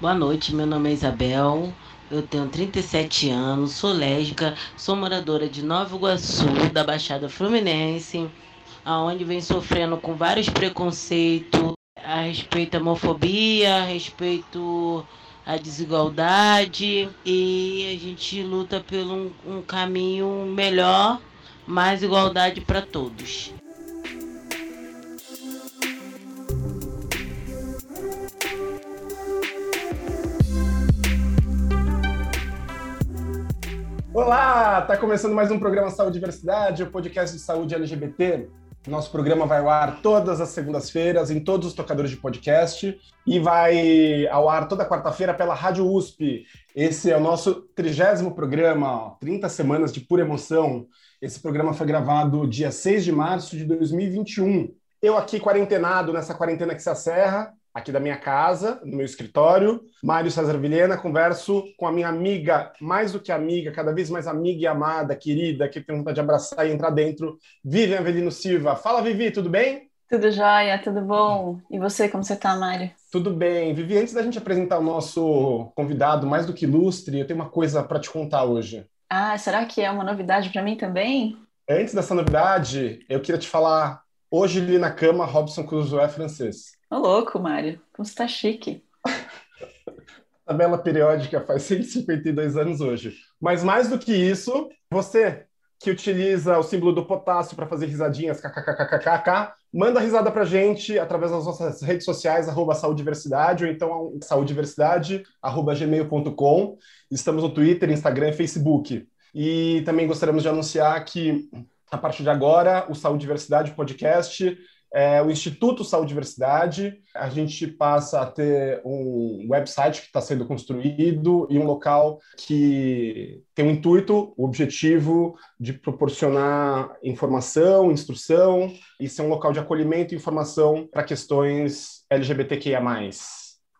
Boa noite, meu nome é Isabel, eu tenho 37 anos, sou lésbica, sou moradora de Nova Iguaçu, da Baixada Fluminense, aonde vem sofrendo com vários preconceitos a respeito à homofobia, a respeito à desigualdade e a gente luta por um, um caminho melhor, mais igualdade para todos. Olá, tá começando mais um programa Saúde e Diversidade, o podcast de saúde LGBT. Nosso programa vai ao ar todas as segundas-feiras em todos os tocadores de podcast e vai ao ar toda quarta-feira pela Rádio USP. Esse é o nosso trigésimo programa, 30 semanas de pura emoção. Esse programa foi gravado dia 6 de março de 2021. Eu aqui quarentenado nessa quarentena que se acerra, aqui da minha casa, no meu escritório. Mário César Vilhena, converso com a minha amiga, mais do que amiga, cada vez mais amiga e amada, querida, que tem vontade de abraçar e entrar dentro, Vivian Avelino Silva. Fala, Vivi, tudo bem? Tudo jóia, tudo bom? E você, como você tá, Mário? Tudo bem. Vivi, antes da gente apresentar o nosso convidado mais do que ilustre, eu tenho uma coisa para te contar hoje. Ah, será que é uma novidade para mim também? Antes dessa novidade, eu queria te falar, hoje li na cama Robson Crusoe é francês. Ô, louco, Mário. Como você tá chique. Tabela periódica faz 152 anos hoje. Mas mais do que isso, você que utiliza o símbolo do potássio para fazer risadinhas, kkkkk, manda risada pra gente através das nossas redes sociais, arroba saudiversidade, ou então saudiversidade, arroba gmail.com. Estamos no Twitter, Instagram e Facebook. E também gostaríamos de anunciar que, a partir de agora, o Saúde Diversidade Podcast é, o Instituto Saúde e Diversidade. A gente passa a ter um website que está sendo construído e um local que tem o intuito, o objetivo de proporcionar informação, instrução e ser um local de acolhimento e informação para questões LGBTQIA+,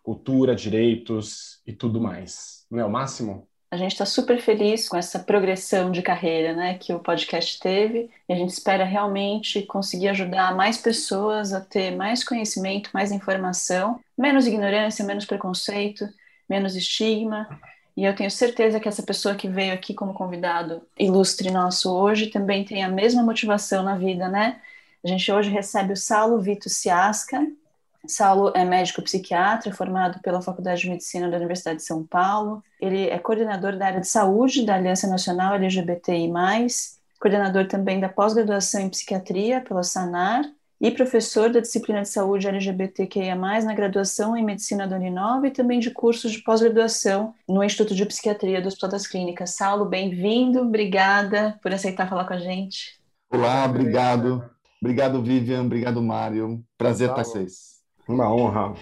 cultura, direitos e tudo mais. Não é o máximo? A gente está super feliz com essa progressão de carreira né, que o podcast teve e a gente espera realmente conseguir ajudar mais pessoas a ter mais conhecimento, mais informação, menos ignorância, menos preconceito, menos estigma. E eu tenho certeza que essa pessoa que veio aqui como convidado ilustre nosso hoje também tem a mesma motivação na vida, né? A gente hoje recebe o Saulo Vito Ciasca, Saulo é médico psiquiatra, formado pela Faculdade de Medicina da Universidade de São Paulo. Ele é coordenador da área de saúde da Aliança Nacional LGBTI+, coordenador também da pós-graduação em psiquiatria pela SANAR e professor da disciplina de saúde LGBTQIA+, na graduação em medicina da Uninove e também de cursos de pós-graduação no Instituto de Psiquiatria do Hospital das Clínicas. Saulo, bem-vindo, obrigada por aceitar falar com a gente. Olá, obrigado. Obrigado, Vivian, obrigado, Mário. Prazer estar com vocês. Uma honra.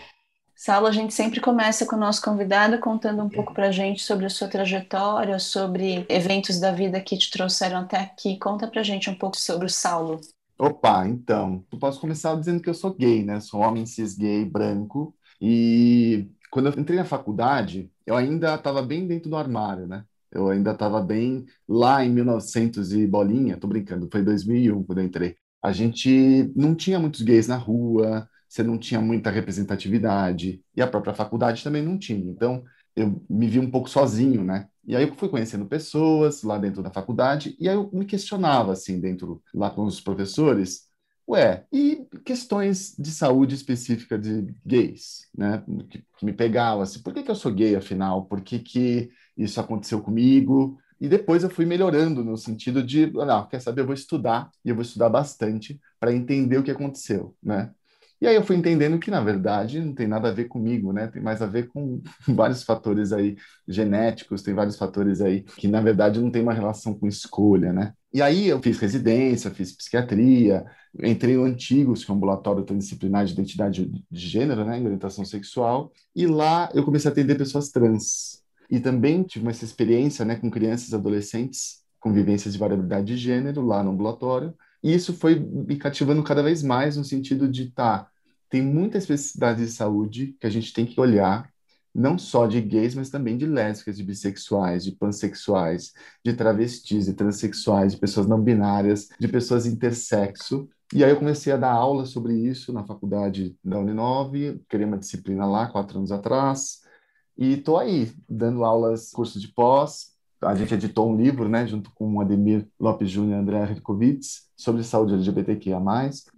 Saulo, a gente sempre começa com o nosso convidado contando um pouco para a gente sobre a sua trajetória, sobre eventos da vida que te trouxeram até aqui. Conta para a gente um pouco sobre o Saulo. Opa, então, eu posso começar dizendo que eu sou gay, né? Sou homem cis gay, branco. E quando eu entrei na faculdade, eu ainda estava bem dentro do armário, né? Eu ainda estava bem lá em 1900 e bolinha, tô brincando, foi 2001 quando eu entrei. A gente não tinha muitos gays na rua, você não tinha muita representatividade, e a própria faculdade também não tinha. Então, eu me vi um pouco sozinho, né? E aí eu fui conhecendo pessoas lá dentro da faculdade, e aí eu me questionava, assim, dentro, lá com os professores, ué, e questões de saúde específica de gays, né? Que, que me pegavam, assim, por que, que eu sou gay, afinal? Por que, que isso aconteceu comigo? E depois eu fui melhorando no sentido de, não, quer saber, eu vou estudar, e eu vou estudar bastante para entender o que aconteceu, né? E aí eu fui entendendo que, na verdade, não tem nada a ver comigo, né? Tem mais a ver com vários fatores aí genéticos, tem vários fatores aí que, na verdade, não tem uma relação com escolha, né? E aí eu fiz residência, fiz psiquiatria, entrei no Antigos, que ambulatório transdisciplinar de identidade de gênero, né, em orientação sexual, e lá eu comecei a atender pessoas trans. E também tive uma experiência, né, com crianças e adolescentes com vivências de variabilidade de gênero lá no ambulatório, e isso foi me cativando cada vez mais no sentido de, tá, tem muita especificidade de saúde que a gente tem que olhar, não só de gays, mas também de lésbicas, de bissexuais, de pansexuais, de travestis, de transexuais, de pessoas não binárias, de pessoas intersexo. E aí eu comecei a dar aula sobre isso na faculdade da Uninove, criei uma disciplina lá quatro anos atrás, E estou aí, dando aulas, curso de pós, a gente editou um livro, né, junto com o Ademir Lopes Júnior e André Herkovitz, sobre saúde LGBTQIA+.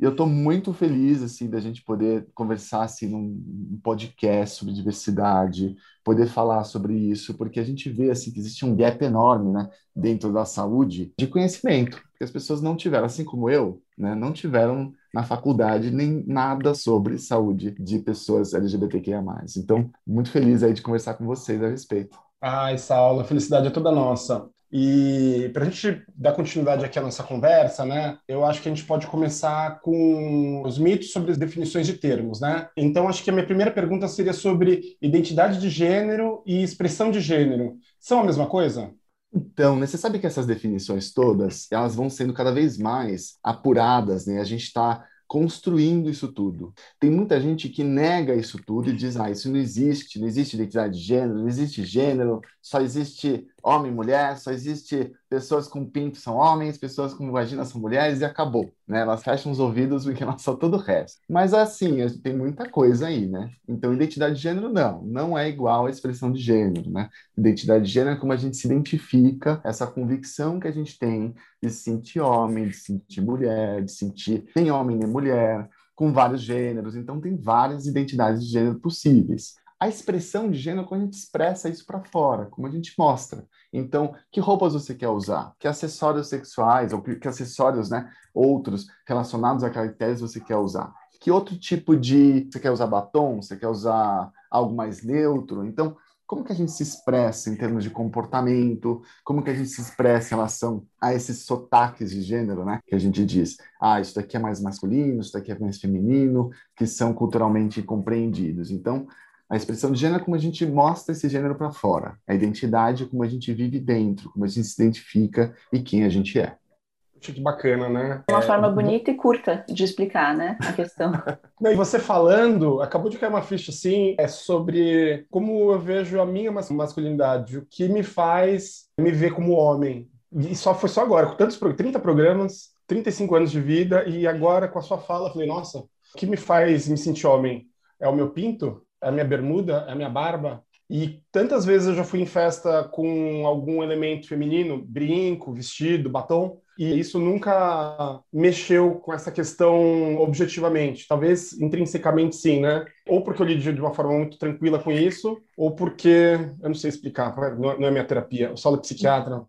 E eu estou muito feliz, assim, da gente poder conversar, assim, num podcast sobre diversidade, poder falar sobre isso, porque a gente vê, assim, que existe um gap enorme, né, dentro da saúde de conhecimento, que as pessoas não tiveram, assim como eu, né, não tiveram na faculdade nem nada sobre saúde de pessoas LGBTQIA+. Então, muito feliz aí de conversar com vocês a respeito. Ai, Saulo, a felicidade é toda nossa. E para a gente dar continuidade aqui à nossa conversa, né, eu acho que a gente pode começar com os mitos sobre as definições de termos, né? Então, acho que a minha primeira pergunta seria sobre identidade de gênero e expressão de gênero. São a mesma coisa? Então, né, você sabe que essas definições todas, elas vão sendo cada vez mais apuradas, né? A gente está construindo isso tudo. Tem muita gente que nega isso tudo e diz: ah, isso não existe, não existe identidade de gênero, não existe gênero, só existe homem e mulher, só existe pessoas com pinto são homens, pessoas com vagina são mulheres e acabou, né? Elas fecham os ouvidos porque elas só todo o resto. Mas assim, tem muita coisa aí, né? Então, identidade de gênero não, não é igual à expressão de gênero, né? Identidade de gênero é como a gente se identifica, essa convicção que a gente tem de se sentir homem, de se sentir mulher, de sentir nem homem nem mulher, com vários gêneros. Então, tem várias identidades de gênero possíveis a expressão de gênero quando a gente expressa isso para fora, como a gente mostra. Então, que roupas você quer usar? Que acessórios sexuais ou que, que acessórios, né, outros relacionados a caracteres você quer usar? Que outro tipo de você quer usar batom? Você quer usar algo mais neutro? Então, como que a gente se expressa em termos de comportamento, como que a gente se expressa em relação a esses sotaques de gênero, né? Que a gente diz, ah, isso daqui é mais masculino, isso daqui é mais feminino, que são culturalmente compreendidos. Então, a expressão de gênero é como a gente mostra esse gênero para fora. A identidade é como a gente vive dentro, como a gente se identifica e quem a gente é. Que bacana, né? É uma é... forma bonita e curta de explicar, né, a questão. Não, e você falando, acabou de cair uma ficha assim, é sobre como eu vejo a minha masculinidade, o que me faz me ver como homem. E só foi só agora, com tantos 30 programas, 35 anos de vida, e agora com a sua fala, eu falei, nossa, o que me faz me sentir homem? É o meu pinto? A minha bermuda, a minha barba. E tantas vezes eu já fui em festa com algum elemento feminino, brinco, vestido, batom, e isso nunca mexeu com essa questão objetivamente. Talvez intrinsecamente sim, né? Ou porque eu lido de uma forma muito tranquila com isso, ou porque, eu não sei explicar, não é minha terapia, eu sou psiquiatra.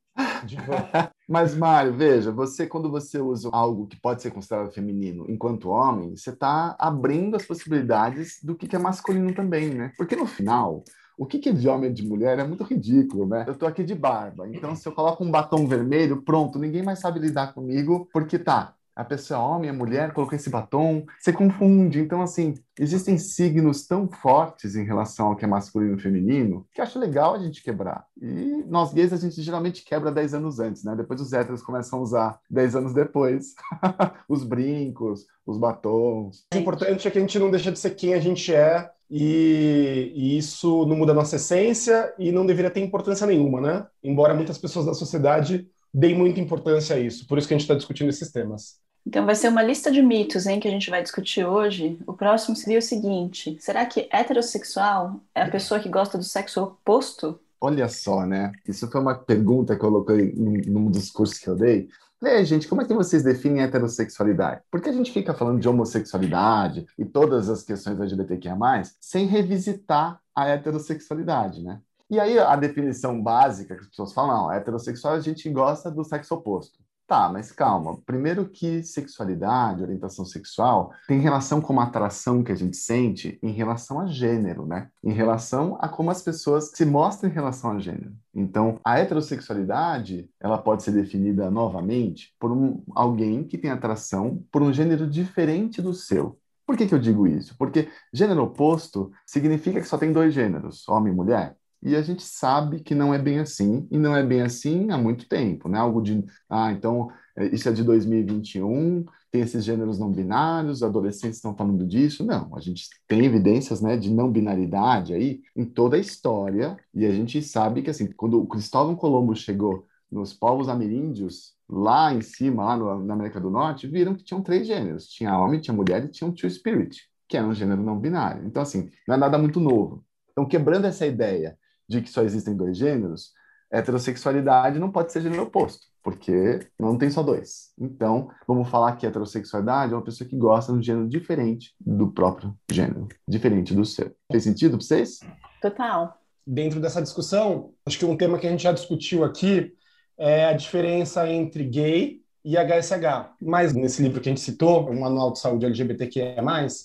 Mas, Mário, veja, você, quando você usa algo que pode ser considerado feminino enquanto homem, você está abrindo as possibilidades do que é masculino também, né? Porque no final, o que, é de homem e de mulher é muito ridículo, né? Eu tô aqui de barba, então se eu coloco um batom vermelho, pronto, ninguém mais sabe lidar comigo, porque tá, a pessoa é homem, é mulher, colocou esse batom, você confunde. Então, assim, existem signos tão fortes em relação ao que é masculino e feminino que acho legal a gente quebrar. E nós gays, a gente geralmente quebra 10 anos antes, né? Depois os héteros começam a usar 10 anos depois os brincos, os batons. O importante é que a gente não deixa de ser quem a gente é e, e, isso não muda a nossa essência e não deveria ter importância nenhuma, né? Embora muitas pessoas da sociedade deem muita importância a isso. Por isso que a gente está discutindo esses temas. Então vai ser uma lista de mitos hein, que a gente vai discutir hoje. O próximo seria o seguinte: será que heterossexual é a pessoa que gosta do sexo oposto? Olha só, né? Isso foi uma pergunta que eu coloquei num dos cursos que eu dei. Falei, gente, como é que vocês definem heterossexualidade? Porque a gente fica falando de homossexualidade e todas as questões LGBTQIA+, sem revisitar a heterossexualidade, né? E aí a definição básica que as pessoas falam, não, heterossexual a gente gosta do sexo oposto. Tá, mas calma. Primeiro que sexualidade, orientação sexual, tem relação com uma atração que a gente sente em relação a gênero, né? Em relação a como as pessoas se mostram em relação a gênero. Então, a heterossexualidade, ela pode ser definida novamente por um, alguém que tem atração por um gênero diferente do seu. Por que, que eu digo isso? Porque gênero oposto significa que só tem dois gêneros, homem e mulher. E a gente sabe que não é bem assim, e não é bem assim há muito tempo, né? Algo de, ah, então, é, isso é de 2021, tem esses gêneros não binários, adolescentes estão falando disso. Não, a gente tem evidências, né, de não binaridade aí em toda a história, e a gente sabe que, assim, quando o Cristóvão Colombo chegou nos povos ameríndios, lá em cima, lá no, na América do Norte, viram que tinham três gêneros. Tinha homem, tinha mulher e tinha um two spirit, que era um gênero não binário. Então, assim, não é nada muito novo. Então, quebrando essa ideia de que só existem dois gêneros, heterossexualidade não pode ser gênero oposto, porque não tem só dois. Então, vamos falar que heterossexualidade é uma pessoa que gosta de um gênero diferente do próprio gênero, diferente do seu. Fez sentido para vocês? Total. Dentro dessa discussão, acho que um tema que a gente já discutiu aqui é a diferença entre gay e HSH. Mas nesse livro que a gente citou, o Manual de Saúde LGBTQIA+,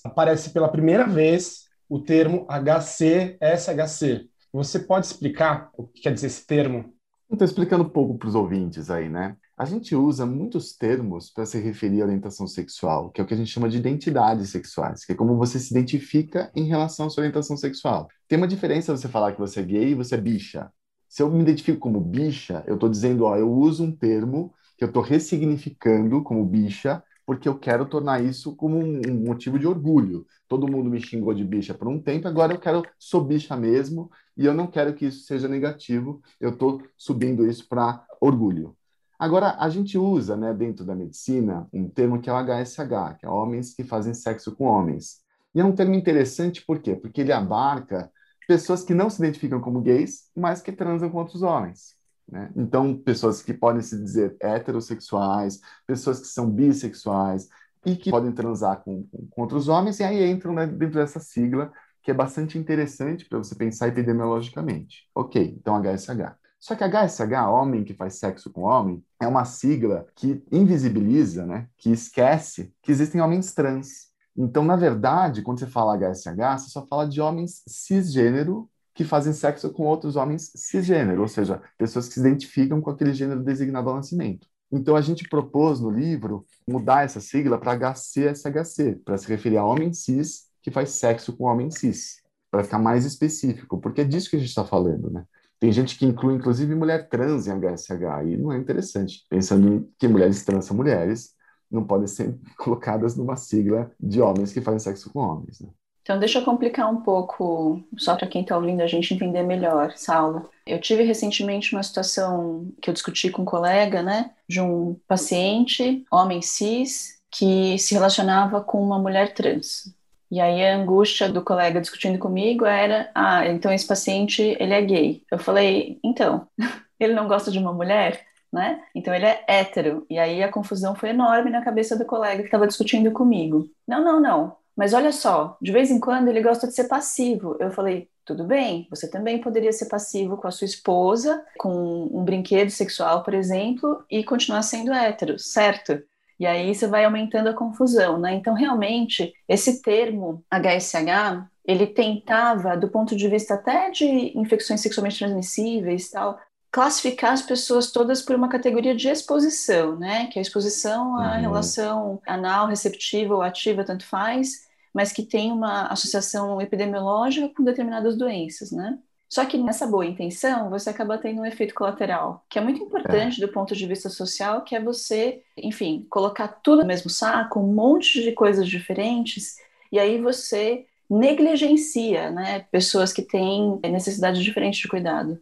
aparece pela primeira vez o termo HC-SHC. Você pode explicar o que quer dizer esse termo? Estou explicando um pouco para os ouvintes aí, né? A gente usa muitos termos para se referir à orientação sexual, que é o que a gente chama de identidades sexuais, que é como você se identifica em relação à sua orientação sexual. Tem uma diferença você falar que você é gay e você é bicha. Se eu me identifico como bicha, eu estou dizendo, ó, eu uso um termo que eu estou ressignificando como bicha, porque eu quero tornar isso como um, um, motivo de orgulho. Todo mundo me xingou de bicha por um tempo, agora eu quero sou bicha mesmo, e eu não quero que isso seja negativo, eu estou subindo isso para orgulho. Agora, a gente usa, né, dentro da medicina, um termo que é o HSH, que é homens que fazem sexo com homens. E é um termo interessante, por quê? Porque ele abarca pessoas que não se identificam como gays, mas que transam com outros homens. Né? Então, pessoas que podem se dizer heterossexuais, pessoas que são bissexuais e que podem transar com, com, com outros homens, e aí entram né, dentro dessa sigla, que é bastante interessante para você pensar epidemiologicamente. Ok, então HSH. Só que HSH, homem que faz sexo com homem, é uma sigla que invisibiliza, né, que esquece que existem homens trans. Então, na verdade, quando você fala HSH, você só fala de homens cisgênero que fazem sexo com outros homens cisgênero, ou seja, pessoas que se identificam com aquele gênero designado ao nascimento. Então a gente propôs no livro mudar essa sigla para HCSHC, para se referir a homem cis que faz sexo com homem cis, para ficar mais específico, porque é disso que a gente está falando, né? Tem gente que inclui, inclusive, mulher trans em HSH, e não é interessante, pensando que mulheres trans são mulheres, não podem ser colocadas numa sigla de homens que fazem sexo com homens. Né? Então, deixa eu complicar um pouco, só para quem está ouvindo a gente entender melhor, Saulo. Eu tive recentemente uma situação que eu discuti com um colega, né, de um paciente, homem cis, que se relacionava com uma mulher trans. E aí a angústia do colega discutindo comigo era, ah, então esse paciente, ele é gay. Eu falei, então, ele não gosta de uma mulher? Né? Então ele é hétero. E aí a confusão foi enorme na cabeça do colega que estava discutindo comigo. Não, não, não. Mas olha só, de vez em quando ele gosta de ser passivo. Eu falei, tudo bem, você também poderia ser passivo com a sua esposa, com um brinquedo sexual, por exemplo, e continuar sendo hétero, certo? E aí você vai aumentando a confusão, né? Então, realmente, esse termo HSH, ele tentava, do ponto de vista até de infecções sexualmente transmissíveis tal, classificar as pessoas todas por uma categoria de exposição, né? Que é a exposição à uhum. relação anal, receptiva ou ativa, tanto faz, mas que tem uma associação epidemiológica com determinadas doenças, né? Só que nessa boa intenção, você acaba tendo um efeito colateral, que é muito importante é. do ponto de vista social, que é você, enfim, colocar tudo no mesmo saco, um monte de coisas diferentes, e aí você negligencia, né, pessoas que têm necessidades diferentes de cuidado.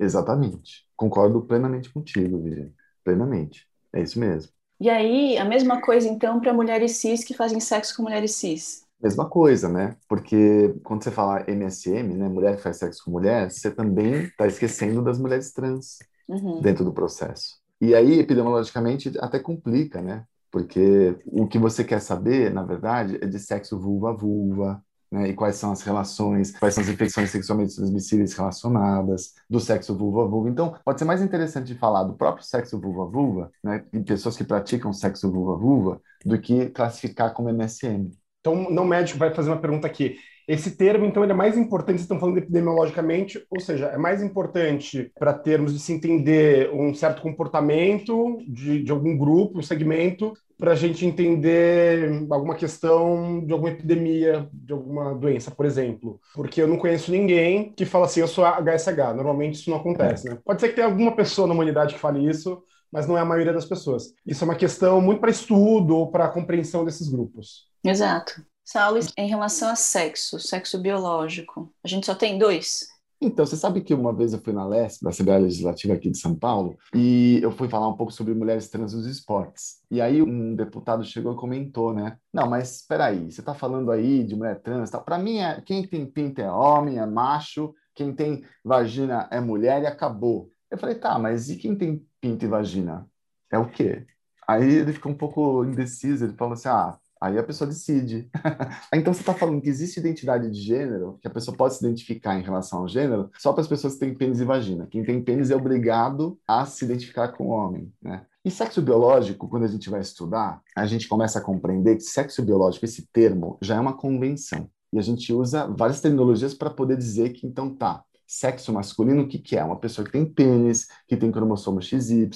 Exatamente. Concordo plenamente contigo, Virginia. Plenamente. É isso mesmo. E aí, a mesma coisa então para mulheres cis que fazem sexo com mulheres cis. Mesma coisa, né? Porque quando você fala MSM, né, mulher que faz sexo com mulher, você também está esquecendo das mulheres trans uhum. dentro do processo. E aí, epidemiologicamente, até complica, né? Porque o que você quer saber, na verdade, é de sexo vulva-vulva, né? E quais são as relações, quais são as infecções sexualmente transmissíveis relacionadas, do sexo vulva-vulva. Então, pode ser mais interessante falar do próprio sexo vulva-vulva, né? E pessoas que praticam sexo vulva-vulva, do que classificar como MSM. Então, não médico vai fazer uma pergunta aqui. Esse termo, então, ele é mais importante, vocês estão falando epidemiologicamente, ou seja, é mais importante para termos de se entender um certo comportamento de, de algum grupo, um segmento, para a gente entender alguma questão de alguma epidemia, de alguma doença, por exemplo. Porque eu não conheço ninguém que fala assim, eu sou HSH. Normalmente isso não acontece, né? Pode ser que tenha alguma pessoa na humanidade que fale isso, mas não é a maioria das pessoas. Isso é uma questão muito para estudo ou para compreensão desses grupos. Exato. Saulo, em relação a sexo, sexo biológico, a gente só tem dois? Então, você sabe que uma vez eu fui na LESP, da Assembleia Legislativa aqui de São Paulo, e eu fui falar um pouco sobre mulheres trans nos esportes. E aí um deputado chegou e comentou, né? Não, mas espera aí, você está falando aí de mulher trans, tá? Para mim, é, quem tem pinta é homem, é macho, quem tem vagina é mulher e acabou. Eu falei, tá, mas e quem tem pinta e vagina? É o quê? Aí ele ficou um pouco indeciso, ele falou assim, ah, Aí a pessoa decide. então você está falando que existe identidade de gênero, que a pessoa pode se identificar em relação ao gênero, só para as pessoas que têm pênis e vagina. Quem tem pênis é obrigado a se identificar com o homem, né? E sexo biológico, quando a gente vai estudar, a gente começa a compreender que sexo biológico, esse termo, já é uma convenção. E a gente usa várias terminologias para poder dizer que, então, tá, Sexo masculino, o que, que é? Uma pessoa que tem pênis, que tem cromossomo XY,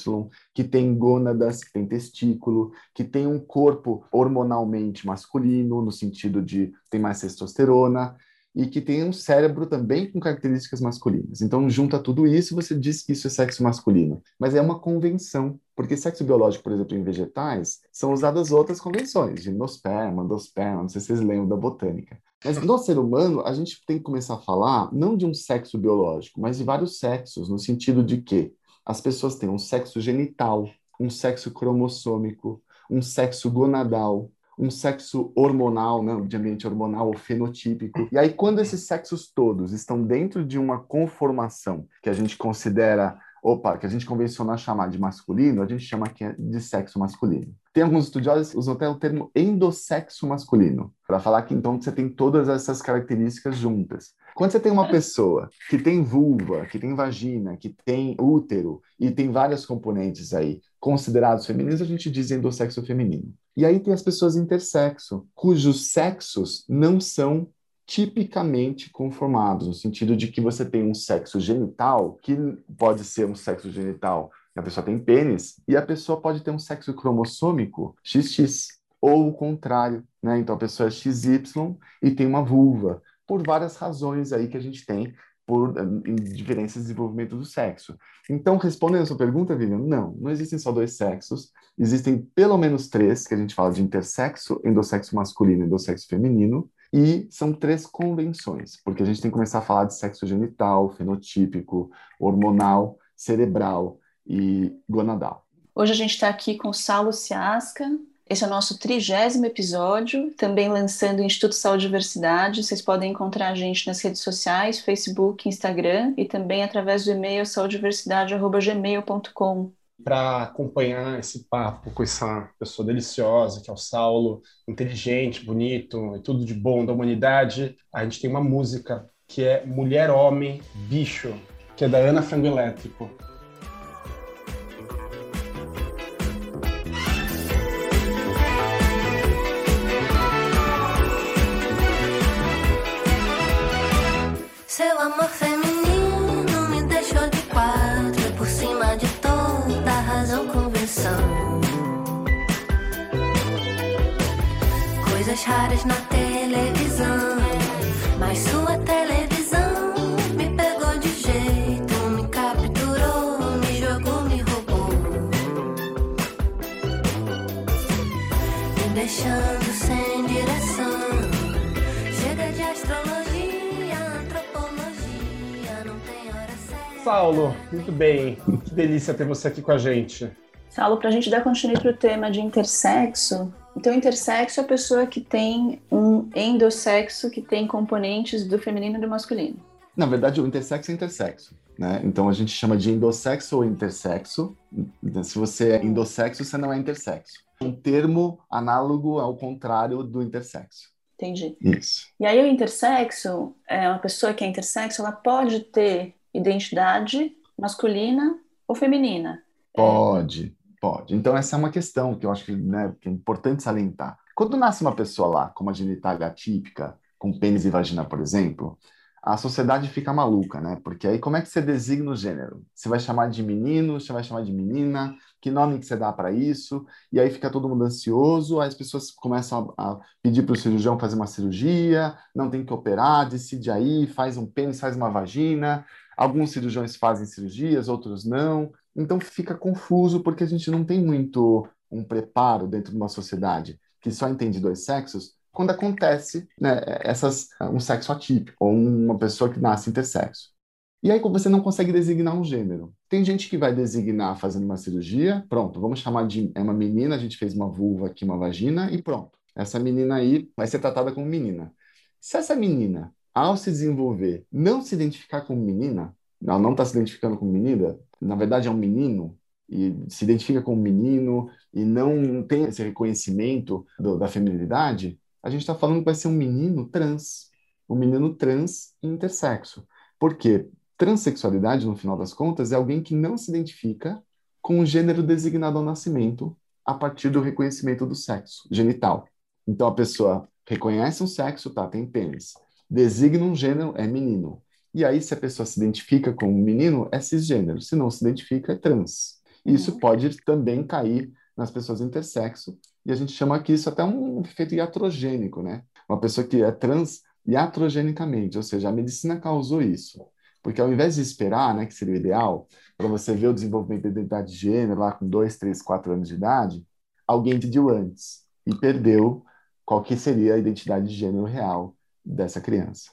que tem gônadas, que tem testículo, que tem um corpo hormonalmente masculino, no sentido de tem mais testosterona, e que tem um cérebro também com características masculinas. Então, junta tudo isso e você diz que isso é sexo masculino. Mas é uma convenção, porque sexo biológico, por exemplo, em vegetais, são usadas outras convenções, gimnosperma, endosperma, não sei se vocês lembram da botânica. Mas no ser humano, a gente tem que começar a falar não de um sexo biológico, mas de vários sexos, no sentido de que as pessoas têm um sexo genital, um sexo cromossômico, um sexo gonadal, um sexo hormonal, né, de ambiente hormonal ou fenotípico. E aí, quando esses sexos todos estão dentro de uma conformação que a gente considera, opa, que a gente convencional chamar de masculino, a gente chama aqui de sexo masculino. Tem alguns estudiosos que usam até o termo endossexo masculino, para falar que então você tem todas essas características juntas. Quando você tem uma pessoa que tem vulva, que tem vagina, que tem útero e tem vários componentes aí considerados femininos, a gente diz endossexo feminino. E aí tem as pessoas intersexo, cujos sexos não são tipicamente conformados, no sentido de que você tem um sexo genital, que pode ser um sexo genital, a pessoa tem pênis, e a pessoa pode ter um sexo cromossômico XX, ou o contrário, né? Então a pessoa é XY e tem uma vulva por várias razões aí que a gente tem por em diferenças de desenvolvimento do sexo. Então, respondendo a sua pergunta, Vivian, não, não existem só dois sexos, existem pelo menos três, que a gente fala de intersexo, endossexo masculino e endossexo feminino, e são três convenções, porque a gente tem que começar a falar de sexo genital, fenotípico, hormonal, cerebral e gonadal. Hoje a gente está aqui com Saulo Ciasca, esse é o nosso trigésimo episódio, também lançando o Instituto Saúde e Diversidade. Vocês podem encontrar a gente nas redes sociais, Facebook, Instagram e também através do e-mail saudediversidade.gmail.com. Para acompanhar esse papo com essa pessoa deliciosa, que é o Saulo, inteligente, bonito e tudo de bom da humanidade, a gente tem uma música que é Mulher, Homem, Bicho, que é da Ana Frango Elétrico. Raras na televisão. Mas sua televisão me pegou de jeito, me capturou, me jogou, me roubou. Me deixando sem direção. Chega de astrologia, antropologia, não tem hora certa. Saulo, muito bem. Que delícia ter você aqui com a gente. Saulo, para a gente dar continuidade para o tema de intersexo, então, intersexo é a pessoa que tem um endossexo que tem componentes do feminino e do masculino. Na verdade, o intersexo é intersexo. Né? Então, a gente chama de endossexo ou intersexo. Se você é endossexo, você não é intersexo. Um termo análogo ao contrário do intersexo. Entendi. Isso. E aí, o intersexo, é uma pessoa que é intersexo, ela pode ter identidade masculina ou feminina. Pode. Pode. Então, essa é uma questão que eu acho que, né, que é importante salientar. Quando nasce uma pessoa lá com uma genitália atípica, com pênis e vagina, por exemplo, a sociedade fica maluca, né? Porque aí como é que você designa o gênero? Você vai chamar de menino, você vai chamar de menina, que nome que você dá para isso? E aí fica todo mundo ansioso, aí as pessoas começam a, a pedir para o cirurgião fazer uma cirurgia, não tem que operar, decide aí, faz um pênis, faz uma vagina. Alguns cirurgiões fazem cirurgias, outros não. Então fica confuso porque a gente não tem muito um preparo dentro de uma sociedade que só entende dois sexos quando acontece né, essas, um sexo atípico ou uma pessoa que nasce intersexo. E aí você não consegue designar um gênero. Tem gente que vai designar fazendo uma cirurgia, pronto, vamos chamar de é uma menina, a gente fez uma vulva aqui, uma vagina e pronto. Essa menina aí vai ser tratada como menina. Se essa menina, ao se desenvolver, não se identificar como menina, ela não está se identificando como menina, na verdade é um menino, e se identifica como menino e não tem esse reconhecimento do, da feminilidade, a gente está falando que vai ser um menino trans, um menino trans intersexo. Por quê? Transsexualidade, no final das contas, é alguém que não se identifica com o gênero designado ao nascimento a partir do reconhecimento do sexo genital. Então a pessoa reconhece um sexo, tá, tem pênis, designa um gênero, é menino. E aí, se a pessoa se identifica como menino, é cisgênero. Se não se identifica, é trans. Isso uhum. pode também cair nas pessoas intersexo, e a gente chama aqui isso até um efeito iatrogênico, né? Uma pessoa que é trans iatrogenicamente, ou seja, a medicina causou isso. Porque ao invés de esperar, né, que seria o ideal, para você ver o desenvolvimento da identidade de gênero lá com 2, 3, 4 anos de idade, alguém pediu antes e perdeu qual que seria a identidade de gênero real dessa criança.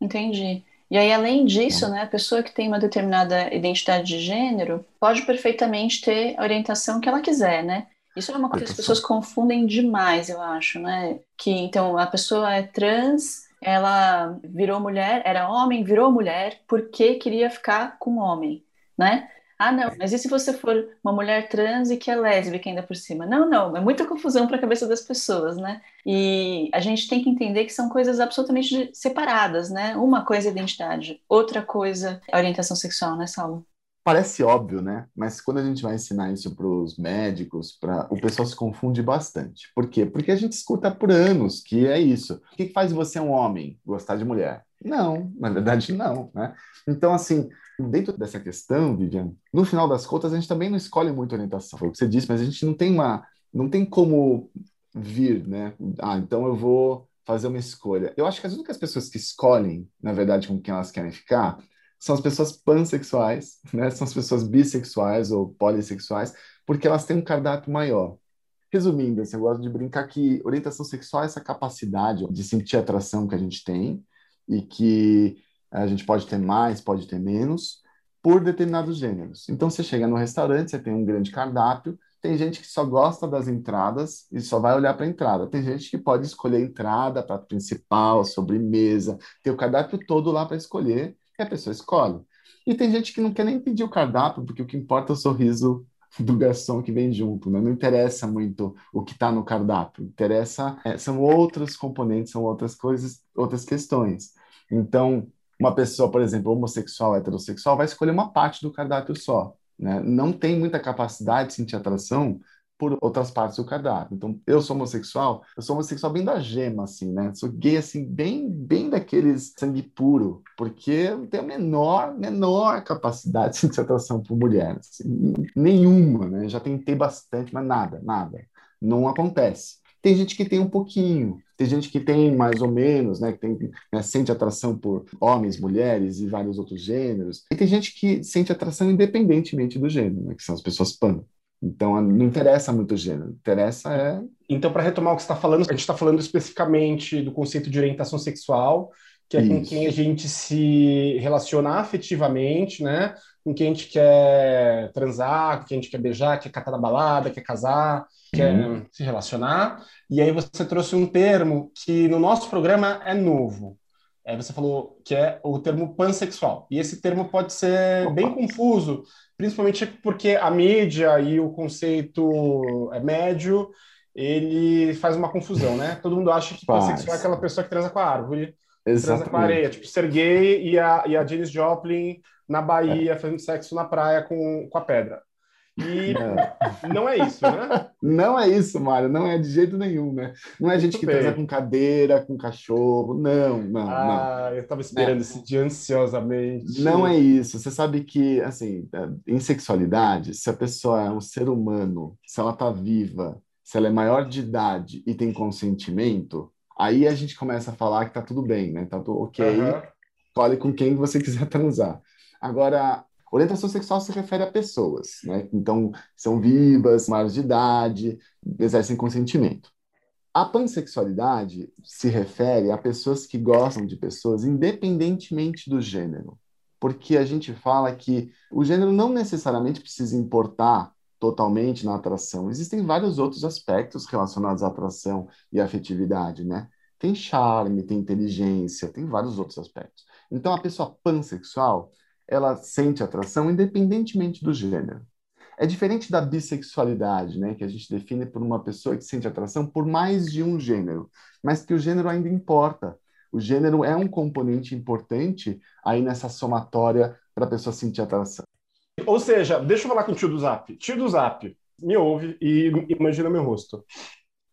Entendi. E aí, além disso, né, a pessoa que tem uma determinada identidade de gênero pode perfeitamente ter a orientação que ela quiser, né? Isso é uma coisa que as pessoas confundem demais, eu acho, né? Que então a pessoa é trans, ela virou mulher, era homem, virou mulher porque queria ficar com homem, né? Ah, não, mas e se você for uma mulher trans e que é lésbica ainda por cima? Não, não, é muita confusão para a cabeça das pessoas, né? E a gente tem que entender que são coisas absolutamente separadas, né? Uma coisa é identidade, outra coisa é orientação sexual, né, Saulo? Parece óbvio, né? Mas quando a gente vai ensinar isso para os médicos, pra... o pessoal se confunde bastante. Por quê? Porque a gente escuta por anos que é isso. O que faz você um homem gostar de mulher? Não, na verdade não, né? Então, assim, dentro dessa questão, Vivian, no final das contas, a gente também não escolhe muito orientação. Foi o que você disse, mas a gente não tem uma, não tem como vir, né? Ah, então eu vou fazer uma escolha. Eu acho que as únicas pessoas que escolhem, na verdade, com quem elas querem ficar, são as pessoas pansexuais, né? São as pessoas bissexuais ou polissexuais, porque elas têm um cardápio maior. Resumindo, assim, eu gosto de brincar que orientação sexual é essa capacidade de sentir atração que a gente tem e que a gente pode ter mais, pode ter menos, por determinados gêneros. Então, você chega no restaurante, você tem um grande cardápio, tem gente que só gosta das entradas e só vai olhar para a entrada. Tem gente que pode escolher a entrada, prato principal, sobremesa, tem o cardápio todo lá para escolher e a pessoa escolhe. E tem gente que não quer nem pedir o cardápio, porque o que importa é o sorriso do garçom que vem junto, né? Não interessa muito o que está no cardápio, interessa é, são outros componentes, são outras coisas, outras questões. Então, uma pessoa, por exemplo, homossexual, heterossexual, vai escolher uma parte do cardápio só. Né? Não tem muita capacidade de sentir atração por outras partes do cardápio. Então, eu sou homossexual, eu sou homossexual bem da gema, assim, né? Sou gay, assim, bem, bem daqueles sangue puro, porque eu tenho a menor, menor capacidade de sentir atração por mulher, assim, nenhuma, né? Já tentei bastante, mas nada, nada. Não acontece. Tem gente que tem um pouquinho, tem gente que tem mais ou menos, né, que tem, né, sente atração por homens, mulheres e vários outros gêneros. E tem gente que sente atração independentemente do gênero, né, que são as pessoas pan. Então, não interessa muito o gênero, interessa é. Então, para retomar o que você está falando, a gente está falando especificamente do conceito de orientação sexual, que é Isso. com quem a gente se relaciona afetivamente, né? Com quem a gente quer transar, com quem a gente quer beijar, quer catar na balada, quer casar, quer uhum. se relacionar. E aí você trouxe um termo que no nosso programa é novo. É, você falou que é o termo pansexual. E esse termo pode ser Opa. bem confuso, principalmente porque a mídia e o conceito é médio, ele faz uma confusão, né? Todo mundo acha que pansexual é aquela pessoa que transa com a árvore, transa com areia, tipo ser gay e a, e a Janis Joplin na Bahia é. fazendo sexo na praia com, com a pedra. E é. não é isso, né? Não é isso, Mário, não é de jeito nenhum, né? Não é gente Muito que bem. transa com cadeira, com cachorro, não, não, ah, não. eu estava esperando é. esse dia ansiosamente. Não é isso. Você sabe que, assim, em sexualidade, se a pessoa é um ser humano, se ela está viva, se ela é maior de idade e tem consentimento, aí a gente começa a falar que tá tudo bem, né? Tá tudo ok, uhum. escolhe com quem você quiser transar. Agora, Orientação sexual se refere a pessoas, né? Então, são vivas, maiores de idade, exercem consentimento. A pansexualidade se refere a pessoas que gostam de pessoas independentemente do gênero. porque a gente fala que o gênero não necessariamente precisa importar totalmente na atração. Existem vários outros aspectos relacionados à atração e afetividade, né? Tem charme, tem inteligência, tem vários outros aspectos. Então, a pessoa pansexual, ela sente atração independentemente do gênero. É diferente da bissexualidade, né, que a gente define por uma pessoa que sente atração por mais de um gênero, mas que o gênero ainda importa. O gênero é um componente importante aí nessa somatória para a pessoa sentir atração. Ou seja, deixa eu falar com o tio do Zap. Tio do Zap, me ouve e imagina meu rosto.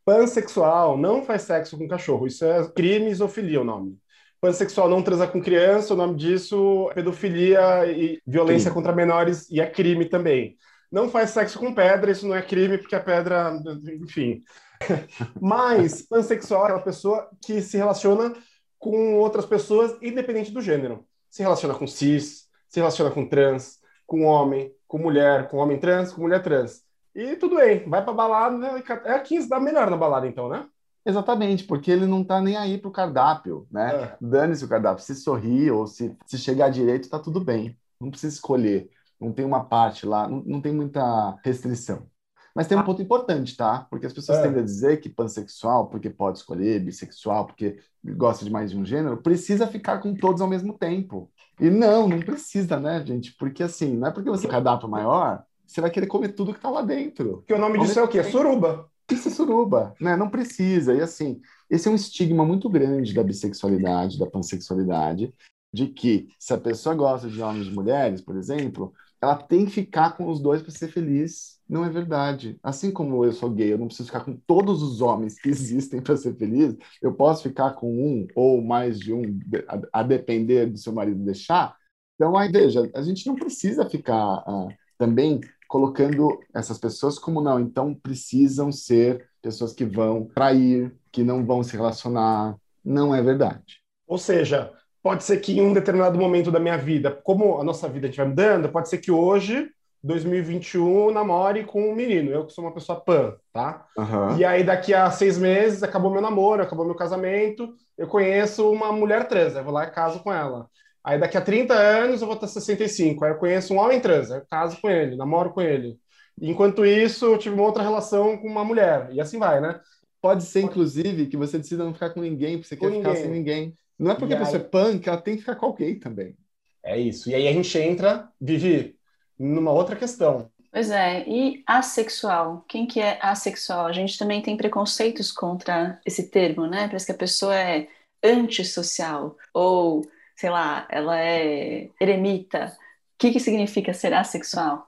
Pansexual não faz sexo com cachorro. Isso é crime isofilia o nome. Pansexual não transa com criança, o nome disso é pedofilia e violência crime. contra menores e é crime também. Não faz sexo com pedra, isso não é crime porque a pedra, enfim. Mas pansexual é aquela pessoa que se relaciona com outras pessoas independente do gênero. Se relaciona com cis, se relaciona com trans, com homem, com mulher, com homem trans, com mulher trans. E tudo bem, vai pra balada, né? É a 15 dá melhor na balada, então, né? Exatamente, porque ele não tá nem aí pro cardápio, né? É. Dane-se o cardápio. Se sorrir ou se, se chegar direito, tá tudo bem. Não precisa escolher. Não tem uma parte lá, não, não tem muita restrição. Mas tem um ponto importante, tá? Porque as pessoas é. tendem a dizer que pansexual, porque pode escolher, bissexual, porque gosta de mais de um gênero, precisa ficar com todos ao mesmo tempo. E não, não precisa, né, gente? Porque assim, não é porque você cardápio maior, você vai querer comer tudo que tá lá dentro. Que o nome disso é o quê? Suruba. Isso é suruba, né? Não precisa. E assim, esse é um estigma muito grande da bissexualidade, da pansexualidade, de que se a pessoa gosta de homens e mulheres, por exemplo, ela tem que ficar com os dois para ser feliz. Não é verdade. Assim como eu sou gay, eu não preciso ficar com todos os homens que existem para ser feliz. Eu posso ficar com um ou mais de um, a, a depender do seu marido deixar. Então, aí veja, a gente não precisa ficar uh, também colocando essas pessoas como não. Então, precisam ser pessoas que vão trair, que não vão se relacionar. Não é verdade. Ou seja, pode ser que em um determinado momento da minha vida, como a nossa vida a gente vai mudando, pode ser que hoje, 2021, namore com um menino. Eu que sou uma pessoa pan, tá? Uhum. E aí daqui a seis meses, acabou meu namoro, acabou meu casamento, eu conheço uma mulher trans, eu vou lá e caso com ela. Aí daqui a 30 anos eu vou ter 65, aí eu conheço um homem trans, eu caso com ele, namoro com ele. Enquanto isso, eu tive uma outra relação com uma mulher, e assim vai, né? Pode ser, inclusive, que você decida não ficar com ninguém, porque você com quer ninguém. ficar sem ninguém. Não é porque a pessoa é punk, ela tem que ficar com alguém também. É isso. E aí a gente entra, Vivi, numa outra questão. Pois é, e assexual? Quem que é assexual? A gente também tem preconceitos contra esse termo, né? Parece que a pessoa é antissocial, ou, sei lá, ela é eremita. O que, que significa ser assexual?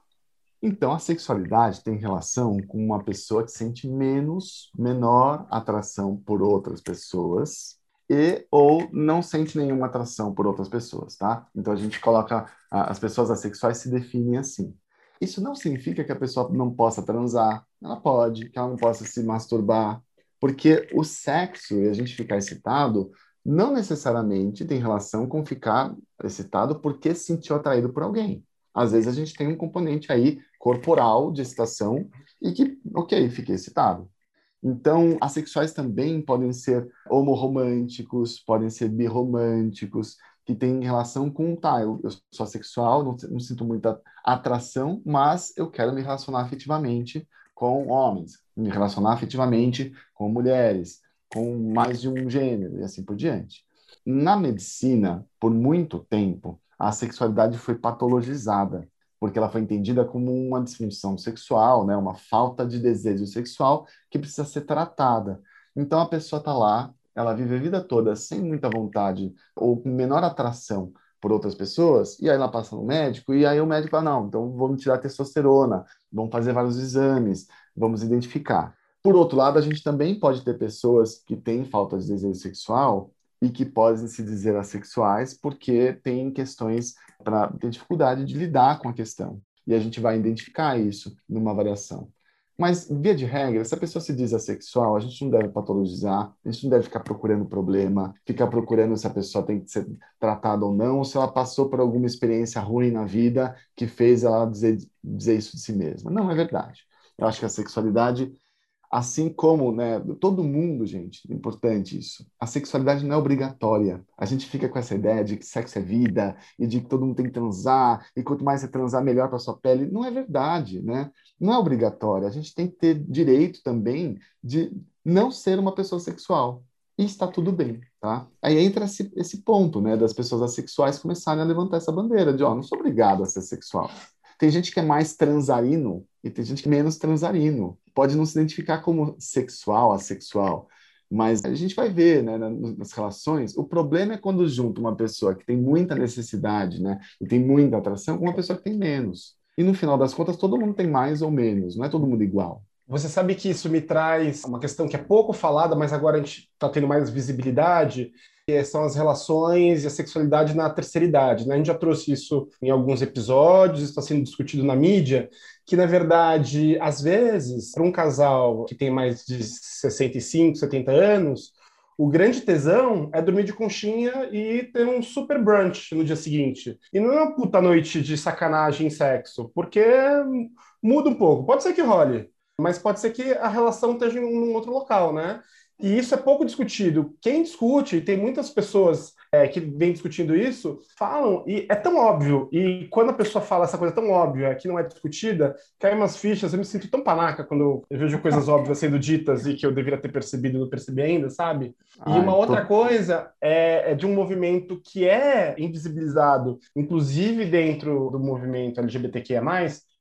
Então, a sexualidade tem relação com uma pessoa que sente menos, menor atração por outras pessoas e ou não sente nenhuma atração por outras pessoas, tá? Então a gente coloca as pessoas assexuais se definem assim. Isso não significa que a pessoa não possa transar, ela pode, que ela não possa se masturbar, porque o sexo e a gente ficar excitado não necessariamente tem relação com ficar excitado porque se sentiu atraído por alguém. Às vezes a gente tem um componente aí corporal de excitação e que, ok, fiquei excitado. Então, assexuais também podem ser homorromânticos, podem ser birromânticos, que têm relação com, tá, eu, eu sou assexual, não, não sinto muita atração, mas eu quero me relacionar afetivamente com homens, me relacionar afetivamente com mulheres, com mais de um gênero e assim por diante. Na medicina, por muito tempo, a sexualidade foi patologizada porque ela foi entendida como uma disfunção sexual, né, uma falta de desejo sexual que precisa ser tratada. Então a pessoa está lá, ela vive a vida toda sem muita vontade ou com menor atração por outras pessoas, e aí ela passa no médico, e aí o médico fala, não, então vamos tirar testosterona, vamos fazer vários exames, vamos identificar. Por outro lado, a gente também pode ter pessoas que têm falta de desejo sexual e que podem se dizer assexuais porque têm questões para ter dificuldade de lidar com a questão. E a gente vai identificar isso numa avaliação. Mas, via de regra, se a pessoa se diz assexual, a gente não deve patologizar, a gente não deve ficar procurando problema, ficar procurando se a pessoa tem que ser tratada ou não, ou se ela passou por alguma experiência ruim na vida que fez ela dizer, dizer isso de si mesma. Não é verdade. Eu acho que a sexualidade Assim como, né, todo mundo, gente, é importante isso. A sexualidade não é obrigatória. A gente fica com essa ideia de que sexo é vida e de que todo mundo tem que transar e quanto mais você transar, melhor para sua pele. Não é verdade, né? Não é obrigatório. A gente tem que ter direito também de não ser uma pessoa sexual. E está tudo bem, tá? Aí entra esse, esse ponto, né, das pessoas assexuais começarem a levantar essa bandeira de, ó, não sou obrigado a ser sexual. Tem gente que é mais transarino e tem gente que é menos transarino. Pode não se identificar como sexual, assexual, mas a gente vai ver, né, nas relações, o problema é quando junta uma pessoa que tem muita necessidade, né, e tem muita atração, com uma pessoa que tem menos. E no final das contas, todo mundo tem mais ou menos, não é todo mundo igual. Você sabe que isso me traz uma questão que é pouco falada, mas agora a gente está tendo mais visibilidade, que são as relações e a sexualidade na terceira idade. Né? A gente já trouxe isso em alguns episódios, está sendo discutido na mídia, que na verdade, às vezes, para um casal que tem mais de 65, 70 anos, o grande tesão é dormir de conchinha e ter um super brunch no dia seguinte. E não é uma puta noite de sacanagem e sexo, porque muda um pouco. Pode ser que role, mas pode ser que a relação esteja em um outro local, né? E isso é pouco discutido. Quem discute, e tem muitas pessoas é, que vêm discutindo isso, falam, e é tão óbvio. E quando a pessoa fala essa coisa tão óbvia que não é discutida, cai umas fichas. Eu me sinto tão panaca quando eu vejo coisas óbvias sendo ditas e que eu deveria ter percebido e não percebi ainda, sabe? E uma outra coisa é, é de um movimento que é invisibilizado, inclusive dentro do movimento LGBTQIA,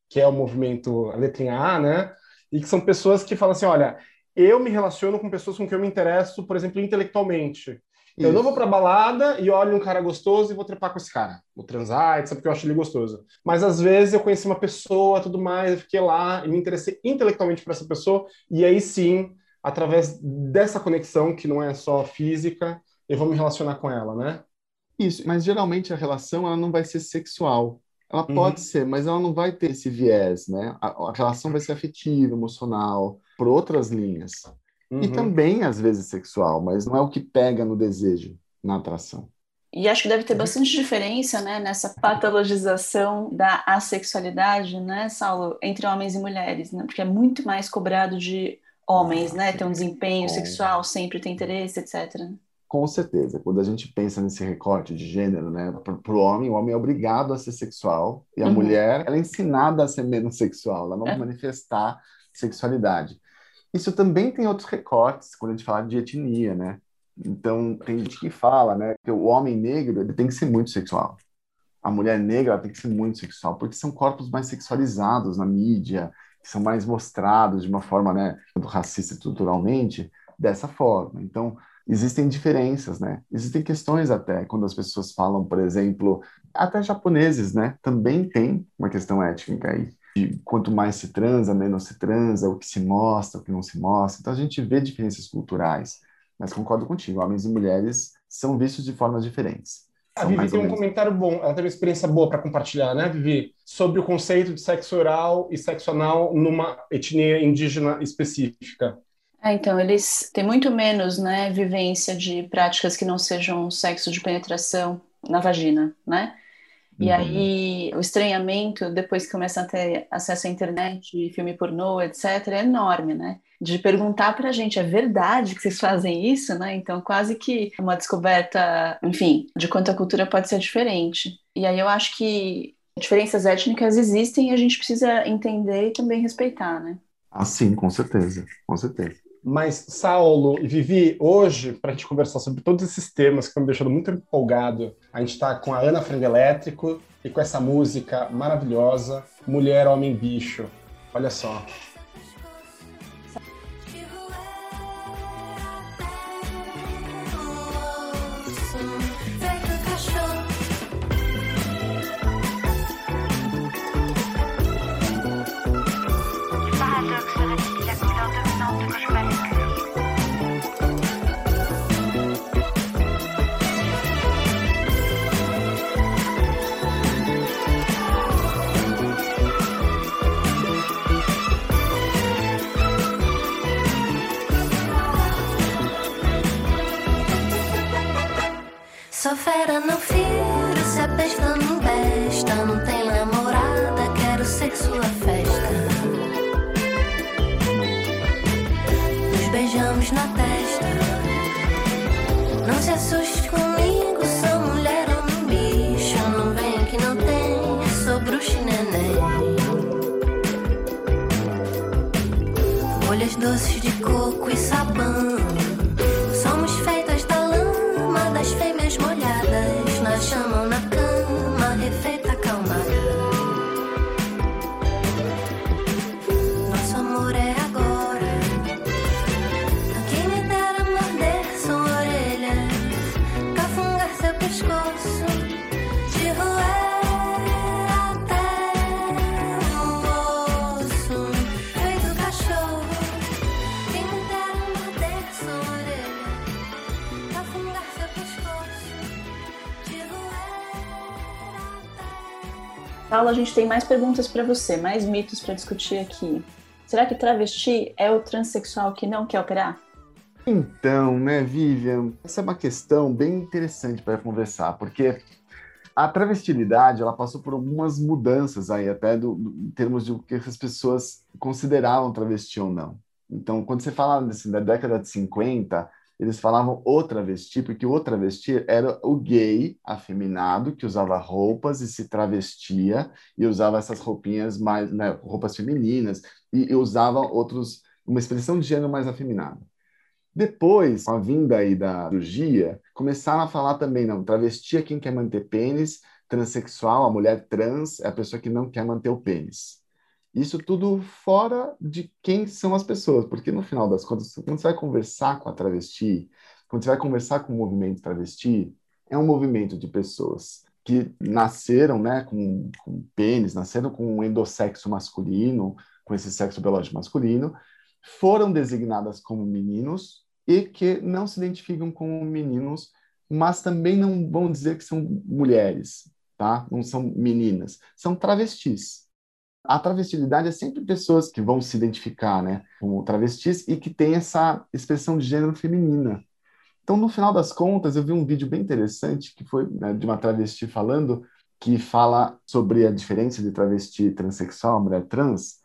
que é o movimento letrinha A, né? E que são pessoas que falam assim: olha, eu me relaciono com pessoas com quem eu me interesso, por exemplo, intelectualmente. Isso. Eu não vou pra balada e olho um cara gostoso e vou trepar com esse cara. Vou transar, etc, porque eu acho ele gostoso. Mas às vezes eu conheci uma pessoa, tudo mais, eu fiquei lá e me interessei intelectualmente por essa pessoa, e aí sim, através dessa conexão, que não é só física, eu vou me relacionar com ela, né? Isso, mas geralmente a relação ela não vai ser sexual. Ela uhum. pode ser, mas ela não vai ter esse viés, né? A, a relação vai ser afetiva, emocional, por outras linhas. Uhum. E também, às vezes, sexual, mas não é o que pega no desejo, na atração. E acho que deve ter bastante diferença, né, nessa patologização da assexualidade, né, Saulo, entre homens e mulheres, né? Porque é muito mais cobrado de homens, né, ter um desempenho sexual, sempre ter interesse, etc. Com certeza. Quando a gente pensa nesse recorte de gênero, né, para o homem, o homem é obrigado a ser sexual e a uhum. mulher, ela é ensinada a ser menos sexual, ela não é. manifestar sexualidade. Isso também tem outros recortes quando a gente fala de etnia, né? Então, tem gente que fala, né, que o homem negro ele tem que ser muito sexual. A mulher negra tem que ser muito sexual, porque são corpos mais sexualizados na mídia, que são mais mostrados de uma forma, né, racista estruturalmente, dessa forma. Então, existem diferenças, né? Existem questões até, quando as pessoas falam, por exemplo, até japoneses, né? Também tem uma questão étnica aí. De quanto mais se transa, menos se transa, o que se mostra, o que não se mostra. Então a gente vê diferenças culturais. Mas concordo contigo, homens e mulheres são vistos de formas diferentes. A Vivi tem um comentário bom, ela tem uma experiência boa para compartilhar, né, Vivi? Sobre o conceito de sexo oral e sexo anal numa etnia indígena específica. É, então, eles têm muito menos né, vivência de práticas que não sejam sexo de penetração na vagina, né? E uhum. aí, o estranhamento, depois que começam a ter acesso à internet, filme pornô, etc., é enorme, né? De perguntar pra gente, é verdade que vocês fazem isso, né? Então, quase que uma descoberta, enfim, de quanto a cultura pode ser diferente. E aí eu acho que diferenças étnicas existem e a gente precisa entender e também respeitar, né? Ah, sim, com certeza, com certeza. Mas, Saulo e Vivi, hoje, para a gente conversar sobre todos esses temas que estão me deixando muito empolgado, a gente está com a Ana Frango Elétrico e com essa música maravilhosa, Mulher, Homem, Bicho. Olha só. Versos comigo. Sou mulher, homem, bicho. Não venha que não tem. Sou bruxa e neném. Folhas doces de coco e sabão. Até Paula, a gente tem mais perguntas para você, mais mitos para discutir aqui. Será que travesti é o transexual que não quer operar? Então, né, Vivian, essa é uma questão bem interessante para conversar, porque a travestilidade ela passou por algumas mudanças aí, até do, do- em termos de o que as pessoas consideravam travesti ou não. Então, quando você fala assim, da década de 50, eles falavam o travesti, porque o travesti era o gay afeminado que usava roupas e se travestia e usava essas roupinhas mais, né, roupas femininas e, e usava outros, uma expressão de gênero mais afeminada. Depois, com a vinda aí da cirurgia, começaram a falar também, não, travesti é quem quer manter pênis, transexual, a mulher trans é a pessoa que não quer manter o pênis. Isso tudo fora de quem são as pessoas, porque no final das contas, quando você vai conversar com a travesti, quando você vai conversar com o movimento travesti, é um movimento de pessoas que nasceram, né, com, com pênis, nasceram com um endossexo masculino, com esse sexo biológico masculino, foram designadas como meninos e que não se identificam como meninos, mas também não vão dizer que são mulheres, tá? Não são meninas, são travestis. A travestilidade é sempre pessoas que vão se identificar, né, como travestis e que têm essa expressão de gênero feminina. Então, no final das contas, eu vi um vídeo bem interessante que foi né, de uma travesti falando que fala sobre a diferença de travesti transexual, mulher trans,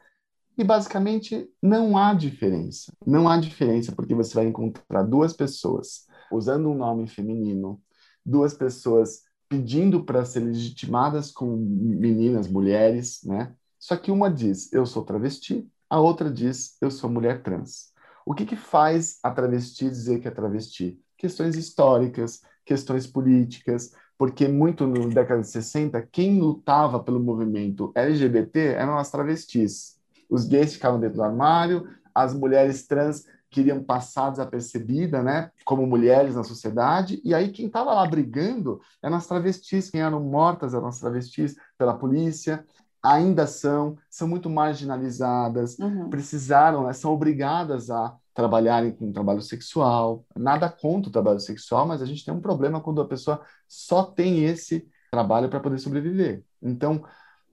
e basicamente não há diferença. Não há diferença porque você vai encontrar duas pessoas usando um nome feminino, duas pessoas pedindo para ser legitimadas como meninas, mulheres, né? Só que uma diz eu sou travesti, a outra diz eu sou mulher trans. O que que faz a travesti dizer que é travesti? Questões históricas, questões políticas, porque muito na década de 60, quem lutava pelo movimento LGBT eram as travestis os gays ficavam dentro do armário, as mulheres trans queriam passar desapercebida, né, como mulheres na sociedade, e aí quem estava lá brigando eram as travestis, quem eram mortas eram as travestis pela polícia, ainda são, são muito marginalizadas, Uhum. precisaram, né, são obrigadas a trabalharem com trabalho sexual, nada contra o trabalho sexual, mas a gente tem um problema quando a pessoa só tem esse trabalho para poder sobreviver. Então,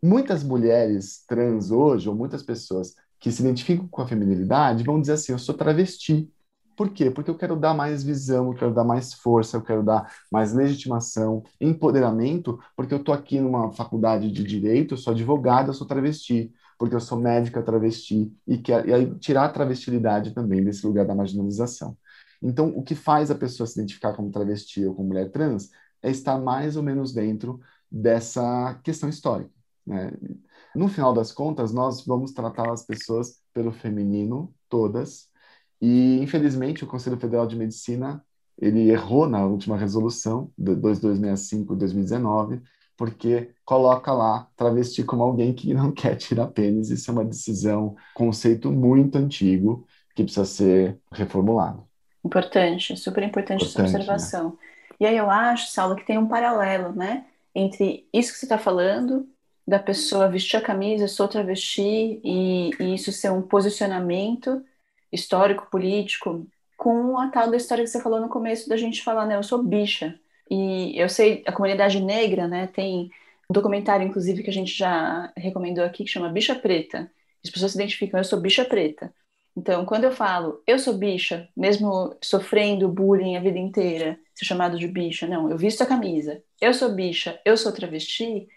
muitas mulheres trans hoje, ou muitas pessoas que se identificam com a feminilidade, vão dizer assim: eu sou travesti. Por quê? Porque eu quero dar mais visão, eu quero dar mais força, eu quero dar mais legitimação, empoderamento, porque eu estou aqui numa faculdade de direito, eu sou advogada, eu sou travesti, porque eu sou médica travesti, e, quer, e aí tirar a travestilidade também desse lugar da marginalização. Então, o que faz a pessoa se identificar como travesti ou como mulher trans é estar mais ou menos dentro dessa questão histórica. Né? No final das contas, nós vamos tratar as pessoas pelo feminino, todas, e infelizmente o Conselho Federal de Medicina ele errou na última resolução, de 2265-2019, porque coloca lá travesti como alguém que não quer tirar pênis. Isso é uma decisão, conceito muito antigo, que precisa ser reformulado. Importante, super importante, essa Importante, observação. E aí eu acho, Saulo, que tem um paralelo, né, entre isso que você está falando, da pessoa vestir a camisa, sou travesti, e, e isso ser um posicionamento histórico, político, com a tal da história que você falou no começo da gente falar, né, eu sou bicha. E eu sei, a comunidade negra, né, tem um documentário, inclusive, que a gente já recomendou aqui, que chama Bicha Preta. As pessoas se identificam, eu sou bicha preta. Então, quando eu falo, eu sou bicha, mesmo sofrendo bullying a vida inteira, ser chamado de bicha, não, eu visto a camisa, eu sou bicha, eu sou travesti,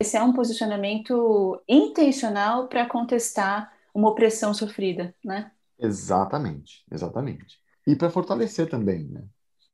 esse é um posicionamento intencional para contestar uma opressão sofrida, né? Exatamente, exatamente. E para fortalecer também, né?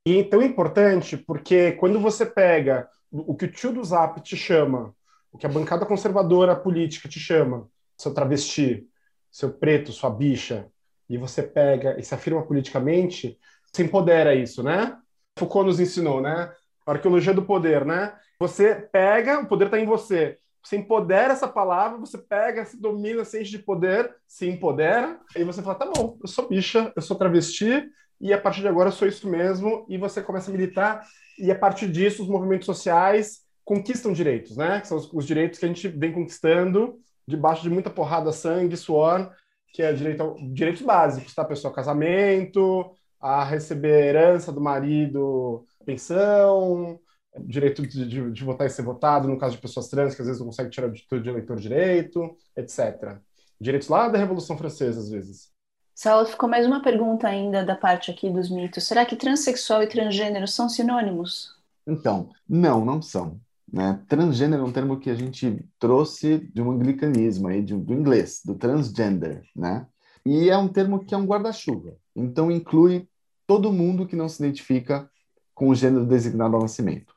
E é tão importante porque quando você pega o que o tio do Zap te chama, o que a bancada conservadora política te chama, seu travesti, seu preto, sua bicha, e você pega e se afirma politicamente, você empodera isso, né? Foucault nos ensinou, né? Arqueologia do poder, né? Você pega, o poder está em você. Você empodera essa palavra, você pega, se domina, se enche de poder, se empodera, e você fala: tá bom, eu sou bicha, eu sou travesti, e a partir de agora eu sou isso mesmo, e você começa a militar, e a partir disso os movimentos sociais conquistam direitos, né? Que são os, os direitos que a gente vem conquistando debaixo de muita porrada, sangue, suor, que é direito, direitos básicos, tá, pessoal? Casamento, a receber herança do marido, pensão, direito de, de, de, votar e ser votado, no caso de pessoas trans, que às vezes não conseguem tirar o título de eleitor direito, etc. Direitos lá da Revolução Francesa, às vezes. Saulo, ficou mais uma pergunta ainda da parte aqui dos mitos. Será que transexual e transgênero são sinônimos? Então, não, não são. Né? Transgênero é um termo que a gente trouxe de um anglicanismo, aí, de, do inglês, do transgender, né? E é um termo que é um guarda-chuva. Então, inclui todo mundo que não se identifica com o gênero designado ao nascimento,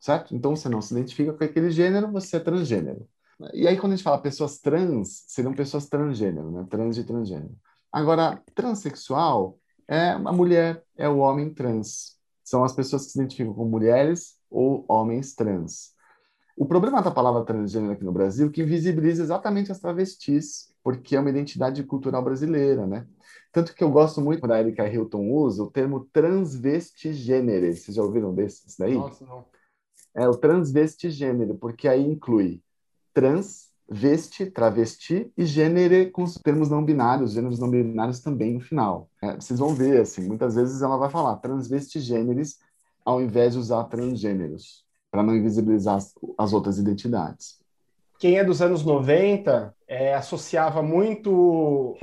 certo? Então, você não se identifica com aquele gênero, você é transgênero. E aí, quando a gente fala pessoas trans, seriam pessoas transgênero, né? Trans e transgênero. Agora, transexual é a mulher, é o homem trans. São as pessoas que se identificam com mulheres ou homens trans. O problema da palavra transgênero aqui no Brasil é que invisibiliza exatamente as travestis, porque é uma identidade cultural brasileira, né? Tanto que eu gosto muito quando a Erika Hilton usa o termo transvestigênero. Vocês já ouviram desse daí? Nossa, não. É o transvestigênero, porque aí inclui trans, veste, travesti e gênero com os termos não binários, gêneros não binários também no final. É, vocês vão ver, assim, muitas vezes ela vai falar transvestigêneres ao invés de usar transgêneros, para não invisibilizar as, as, outras identidades. Quem é dos anos 90 é, associava muito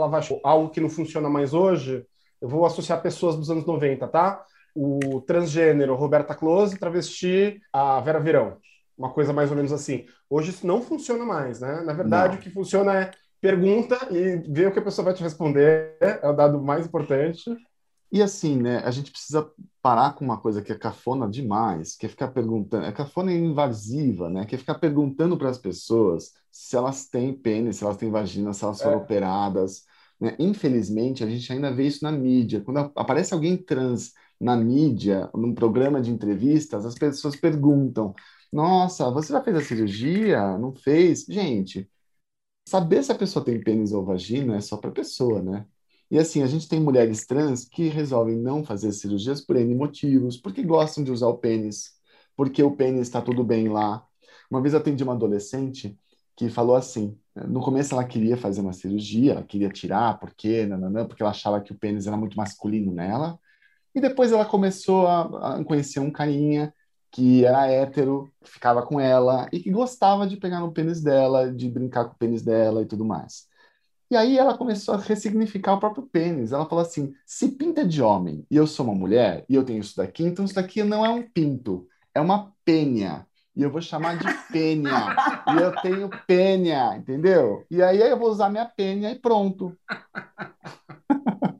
algo que não funciona mais hoje. Eu vou associar pessoas dos anos 90, tá? O transgênero Roberta Close, travesti a Vera Verão uma coisa mais ou menos assim. Hoje isso não funciona mais, né? Na verdade, não. o que funciona é pergunta e ver o que a pessoa vai te responder, é o dado mais importante. E assim, né, a gente precisa parar com uma coisa que é cafona demais, que é ficar perguntando, é cafona invasiva, né, que é ficar perguntando para as pessoas se elas têm pênis, se elas têm vagina, se elas foram é. operadas, né? Infelizmente, a gente ainda vê isso na mídia. Quando aparece alguém trans na mídia, num programa de entrevistas, as pessoas perguntam: nossa, você já fez a cirurgia? Não fez? Gente, saber se a pessoa tem pênis ou vagina é só para a pessoa, né? E assim, a gente tem mulheres trans que resolvem não fazer cirurgias por N motivos, porque gostam de usar o pênis, porque o pênis está tudo bem lá. Uma vez eu atendi uma adolescente que falou assim, no começo ela queria fazer uma cirurgia, ela queria tirar, porque, nananã, porque ela achava que o pênis era muito masculino nela, e depois ela começou a, a conhecer um carinha que era hétero, que ficava com ela e que gostava de pegar no pênis dela, de brincar com o pênis dela e tudo mais. E aí ela começou a ressignificar o próprio pênis. Ela falou assim: se pinta de homem e eu sou uma mulher e eu tenho isso daqui, então isso daqui não é um pinto, é uma pênia. E eu vou chamar de pênia. e eu tenho pênia, entendeu? E aí eu vou usar minha pênia e pronto.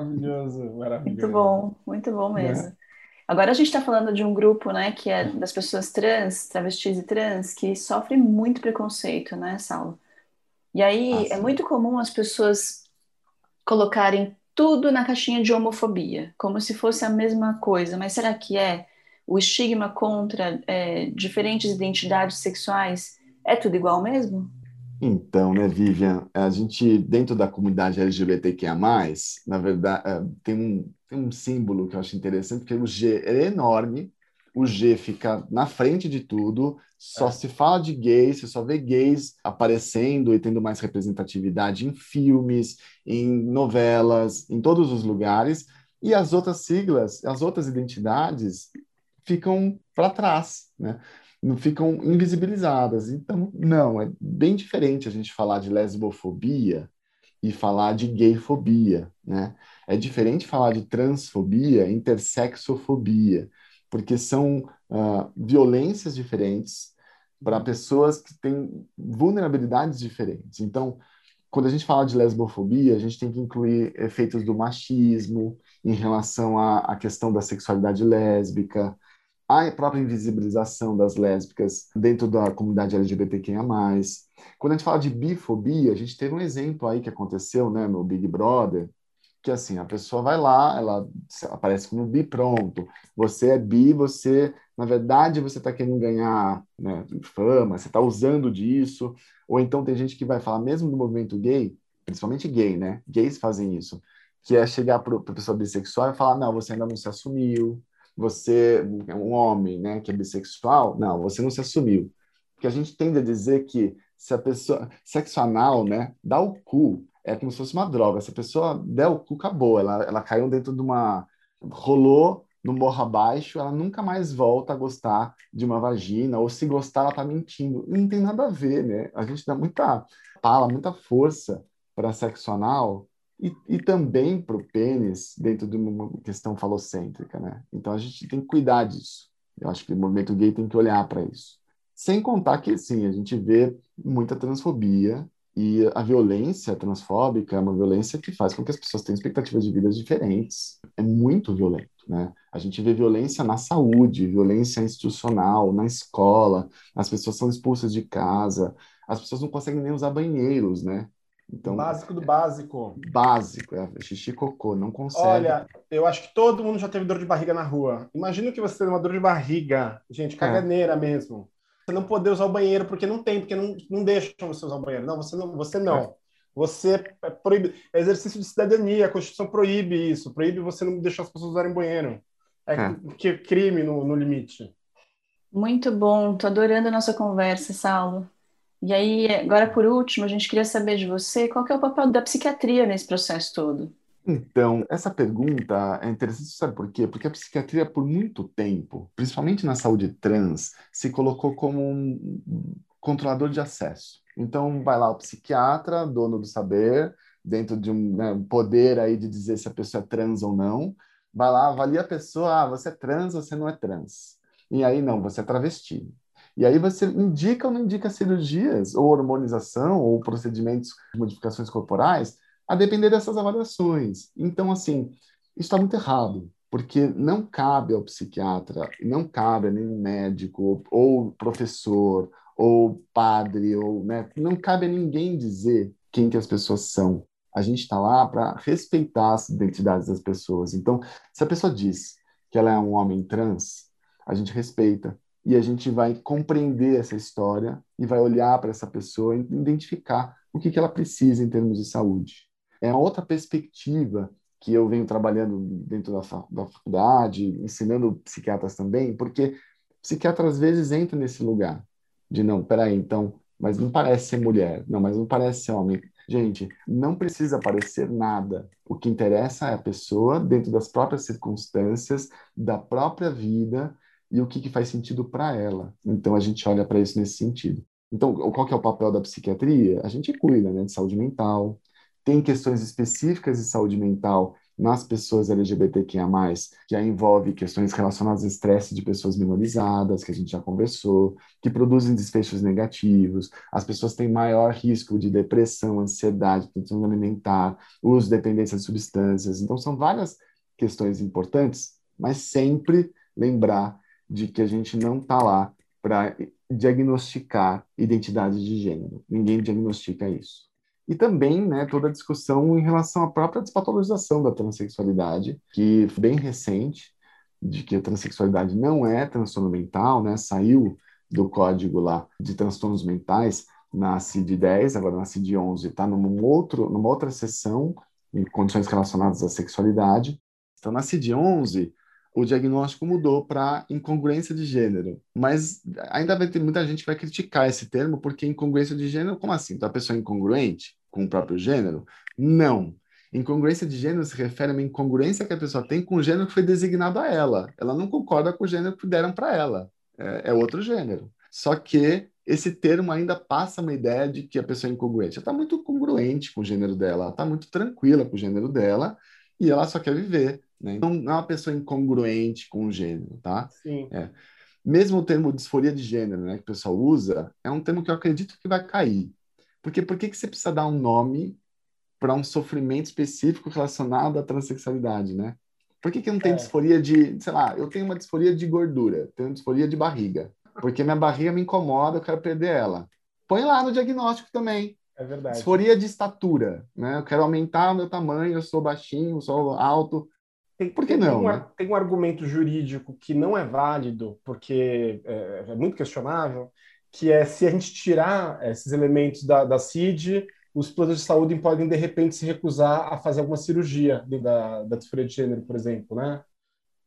Maravilhoso, maravilhoso. Muito bom, muito bom mesmo. É. Agora a gente está falando de um grupo, né, que é das pessoas trans, travestis e trans, que sofrem muito preconceito, né, Saulo? E aí ah, é muito comum as pessoas colocarem tudo na caixinha de homofobia, como se fosse a mesma coisa. Mas será que é? O estigma contra é, diferentes identidades sexuais é tudo igual mesmo? Então, né, Vivian, a gente, dentro da comunidade LGBTQIA+, na verdade, é, tem um, tem um símbolo que eu acho interessante, porque o G é enorme, o G fica na frente de tudo, só é. se fala de gays, você só vê gays aparecendo e tendo mais representatividade em filmes, em novelas, em todos os lugares, e as outras siglas, as outras identidades ficam para trás, né? Não ficam invisibilizadas. Então, não, é bem diferente a gente falar de lesbofobia e falar de gayfobia, né? É diferente falar de transfobia, intersexofobia, porque são uh, violências diferentes para pessoas que têm vulnerabilidades diferentes. Então, quando a gente fala de lesbofobia, a gente tem que incluir efeitos do machismo, em relação à, à questão da sexualidade lésbica, a própria invisibilização das lésbicas dentro da comunidade LGBTQIA+. Quando a gente fala de bifobia, a gente teve um exemplo aí que aconteceu né, no Big Brother, que assim, a pessoa vai lá, ela aparece como bi pronto. Você é bi, você, na verdade, você está querendo ganhar né, fama, você está usando disso. Ou então tem gente que vai falar, mesmo no movimento gay, principalmente gay, né? Gays fazem isso, que é chegar para a pessoa bissexual e falar, não, você ainda não se assumiu, você é um homem, né, que é bissexual, não, você não se assumiu. Porque a gente tende a dizer que se a pessoa, sexo anal, né, dá o cu, é como se fosse uma droga. Se a pessoa der o cu, acabou. Ela, ela caiu dentro de uma. rolou no morro abaixo, ela nunca mais volta a gostar de uma vagina, ou se gostar, ela tá mentindo. Não tem nada a ver, né? A gente dá muita pala, muita força para sexo anal e, e também para o pênis dentro de uma questão falocêntrica, né? Então a gente tem que cuidar disso. Eu acho que o movimento gay tem que olhar para isso. Sem contar que, sim, a gente vê muita transfobia, e a violência transfóbica é uma violência que faz com que as pessoas tenham expectativas de vidas diferentes. É muito violento, né? A gente vê violência na saúde, violência institucional, na escola, as pessoas são expulsas de casa, as pessoas não conseguem nem usar banheiros, né? Então, básico do básico. Básico, é xixi cocô, não consegue. Olha, eu acho que todo mundo já teve dor de barriga na rua. Imagina que você tem uma dor de barriga, gente, caganeira é. mesmo você não poder usar o banheiro porque não tem, porque não, não deixam você usar o banheiro. Não, você não. Você não. É. Você é proíbe. É exercício de cidadania, a Constituição proíbe isso, proíbe você não deixar as pessoas usarem banheiro. É, é. que crime no, no limite. Muito bom, tô adorando a nossa conversa, Saulo. E aí, agora por último, a gente queria saber de você qual é o papel da psiquiatria nesse processo todo. Então, essa pergunta é interessante, sabe por quê? Porque a psiquiatria, por muito tempo, principalmente na saúde trans, se colocou como um controlador de acesso. Então, vai lá o psiquiatra, dono do saber, dentro de um, né, poder aí de dizer se a pessoa é trans ou não, vai lá, avalia a pessoa, ah, você é trans, você não é trans. E aí, não, você é travesti. E aí você indica ou não indica cirurgias, ou hormonização, ou procedimentos de modificações corporais, a depender dessas avaliações. Então, assim, está muito errado, porque não cabe ao psiquiatra, não cabe a nenhum médico, ou professor, ou padre, ou né, não cabe a ninguém dizer quem que as pessoas são. A gente está lá para respeitar as identidades das pessoas. Então, se a pessoa diz que ela é um homem trans, a gente respeita e a gente vai compreender essa história e vai olhar para essa pessoa e identificar o que, que ela precisa em termos de saúde é outra perspectiva que eu venho trabalhando dentro da, da faculdade, ensinando psiquiatras também, porque psiquiatra às vezes entra nesse lugar de não, peraí, então, mas não parece ser mulher, não, mas não parece ser homem. Gente, não precisa parecer nada. O que interessa é a pessoa dentro das próprias circunstâncias, da própria vida e o que, que faz sentido para ela. Então a gente olha para isso nesse sentido. Então, qual que é o papel da psiquiatria? A gente cuida né, de saúde mental, tem questões específicas de saúde mental nas pessoas LGBTQIA+, que já envolve questões relacionadas ao estresse de pessoas minorizadas, que a gente já conversou, que produzem desfechos negativos, as pessoas têm maior risco de depressão, ansiedade, tensão alimentar, uso de dependência de substâncias. Então, são várias questões importantes, mas sempre lembrar de que a gente não está lá para diagnosticar identidade de gênero. Ninguém diagnostica isso. E também né, toda a discussão em relação à própria despatologização da transexualidade, que bem recente, de que a transexualidade não é transtorno mental, né, saiu do código lá de transtornos mentais na CID-10, agora na CID-11 está numa, numa outra seção em condições relacionadas à sexualidade. Então, na CID-11, o diagnóstico mudou para incongruência de gênero. Mas ainda vai ter muita gente que vai criticar esse termo, porque incongruência de gênero, como assim? Então a pessoa é incongruente com o próprio gênero? Não. Incongruência de gênero se refere a uma incongruência que a pessoa tem com o gênero que foi designado a ela. Ela não concorda com o gênero que deram para ela. É, é outro gênero. Só que esse termo ainda passa uma ideia de que a pessoa é incongruente. Ela está muito congruente com o gênero dela, ela está muito tranquila com o gênero dela e ela só quer viver. Né? Então, não é uma pessoa incongruente com o gênero, tá? Sim. É. Mesmo o termo disforia de gênero, né, que o pessoal usa, é um termo que eu acredito que vai cair. Porque por que, que você precisa dar um nome para um sofrimento específico relacionado à transexualidade, né? Por que, que não tenho É. disforia de, sei lá, eu tenho uma disforia de gordura, tenho disforia de barriga, porque minha barriga me incomoda, eu quero perder ela. Põe lá no diagnóstico também. É verdade. Disforia de estatura, né? Eu quero aumentar o meu tamanho, eu sou baixinho, eu sou alto. Tem, Por que não, Tem um, né? tem um argumento jurídico que não é válido, porque é, é muito questionável, que é se a gente tirar esses elementos da, da CID, os planos de saúde podem, de repente, se recusar a fazer alguma cirurgia da, da disforia de gênero, por exemplo, né?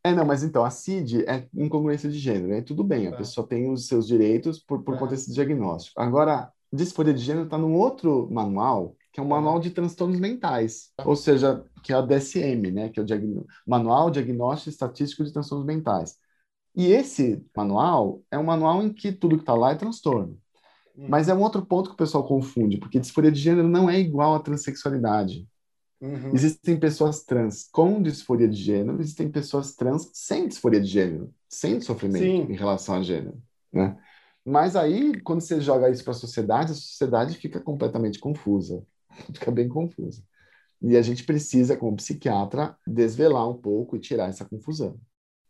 É, não, mas então, a CID é incongruência de gênero, aí tudo bem, a Tá. pessoa tem os seus direitos por, por Tá. conta desse diagnóstico. Agora, disforia de gênero está num outro manual, que é um manual de transtornos mentais, ou seja, que é o DSM, né, que é o Diagn- Manual Diagnóstico Estatístico de Transtornos Mentais. E esse manual é um manual em que tudo que está lá é transtorno. Mas é um outro ponto que o pessoal confunde, porque disforia de gênero não é igual à transexualidade. Uhum. Existem pessoas trans com disforia de gênero, existem pessoas trans sem disforia de gênero, sem sofrimento Sim. em relação a gênero, né? Mas aí, quando você joga isso para a sociedade, a sociedade fica completamente confusa, fica bem confusa. E a gente precisa, como psiquiatra, desvelar um pouco e tirar essa confusão.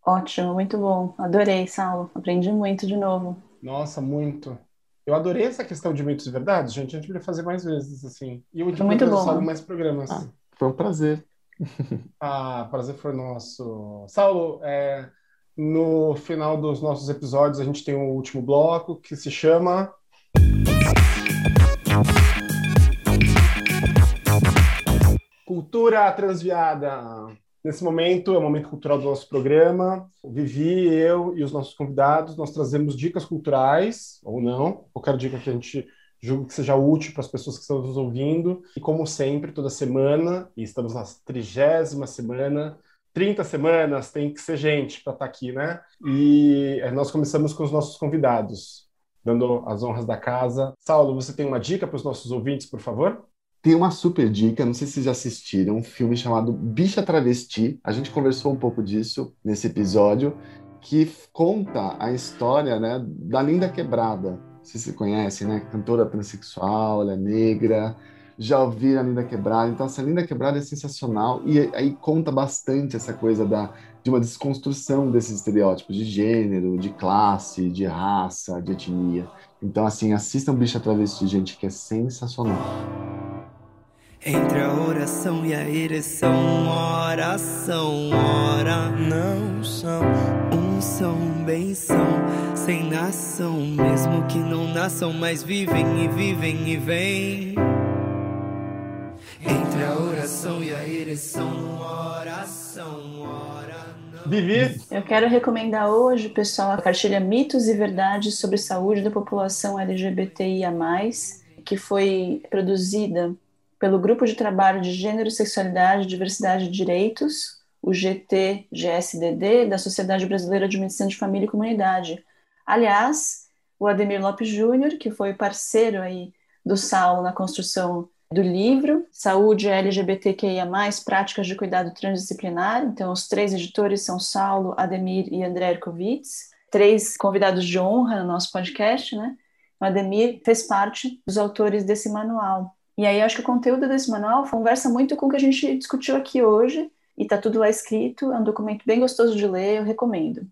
Ótimo, muito bom. Adorei, Saulo. Aprendi muito de novo. Nossa, muito. Eu adorei essa questão de mitos e verdades, gente. A gente poderia fazer mais vezes, assim. E eu Foi muito bom, Saulo mais programas. Ah. Foi um prazer. Ah, prazer foi nosso. Saulo, é, no final dos nossos episódios a gente tem um último bloco que se chama Cultura Transviada. Nesse momento, é o momento cultural do nosso programa. O Vivi, eu e os nossos convidados, nós trazemos dicas culturais, ou não, qualquer dica que a gente julgue que seja útil para as pessoas que estão nos ouvindo. E como sempre, toda semana, e estamos na trigésima semana, 30 semanas, tem que ser gente para estar aqui, né? E eh, nós começamos com os nossos convidados, dando as honras da casa. Saulo, você tem uma dica para os nossos ouvintes, por favor? Tem uma super dica, não sei se vocês já assistiram, um filme chamado Bicha Travesti. A gente conversou um pouco disso nesse episódio, que conta a história, né, da Linda Quebrada. Vocês se conhecem, né? Cantora transexual, ela é negra. Já ouviram a Linda Quebrada? Então, essa Linda Quebrada é sensacional e aí conta bastante essa coisa da, de uma desconstrução desses estereótipos de gênero, de classe, de raça, de etnia. Então, assim, assistam Bicha Travesti, gente, que é sensacional. Entre a oração e a ereção, oração, ora não são, um são, bem são, sem nação, mesmo que não nasçam, mas vivem e vivem e vêm. Entre a oração e a ereção, oração, ora não. Vivi, Eu quero recomendar hoje, pessoal, a cartilha Mitos e Verdades sobre Saúde da População LGBTIA+, que foi produzida pelo Grupo de Trabalho de Gênero, Sexualidade, Diversidade e Direitos, o GT-GSDD, da Sociedade Brasileira de Medicina de Família e Comunidade. Aliás, o Ademir Lopes Júnior, que foi parceiro aí do SAL na construção do livro, Saúde LGBTQIA+, Práticas de Cuidado Transdisciplinar. Então, os três editores são Saulo, Ademir e André Erkovitz. Três convidados de honra no nosso podcast, né? O Ademir fez parte dos autores desse manual. E aí, acho que o conteúdo desse manual conversa muito com o que a gente discutiu aqui hoje, e tá tudo lá escrito, é um documento bem gostoso de ler, eu recomendo.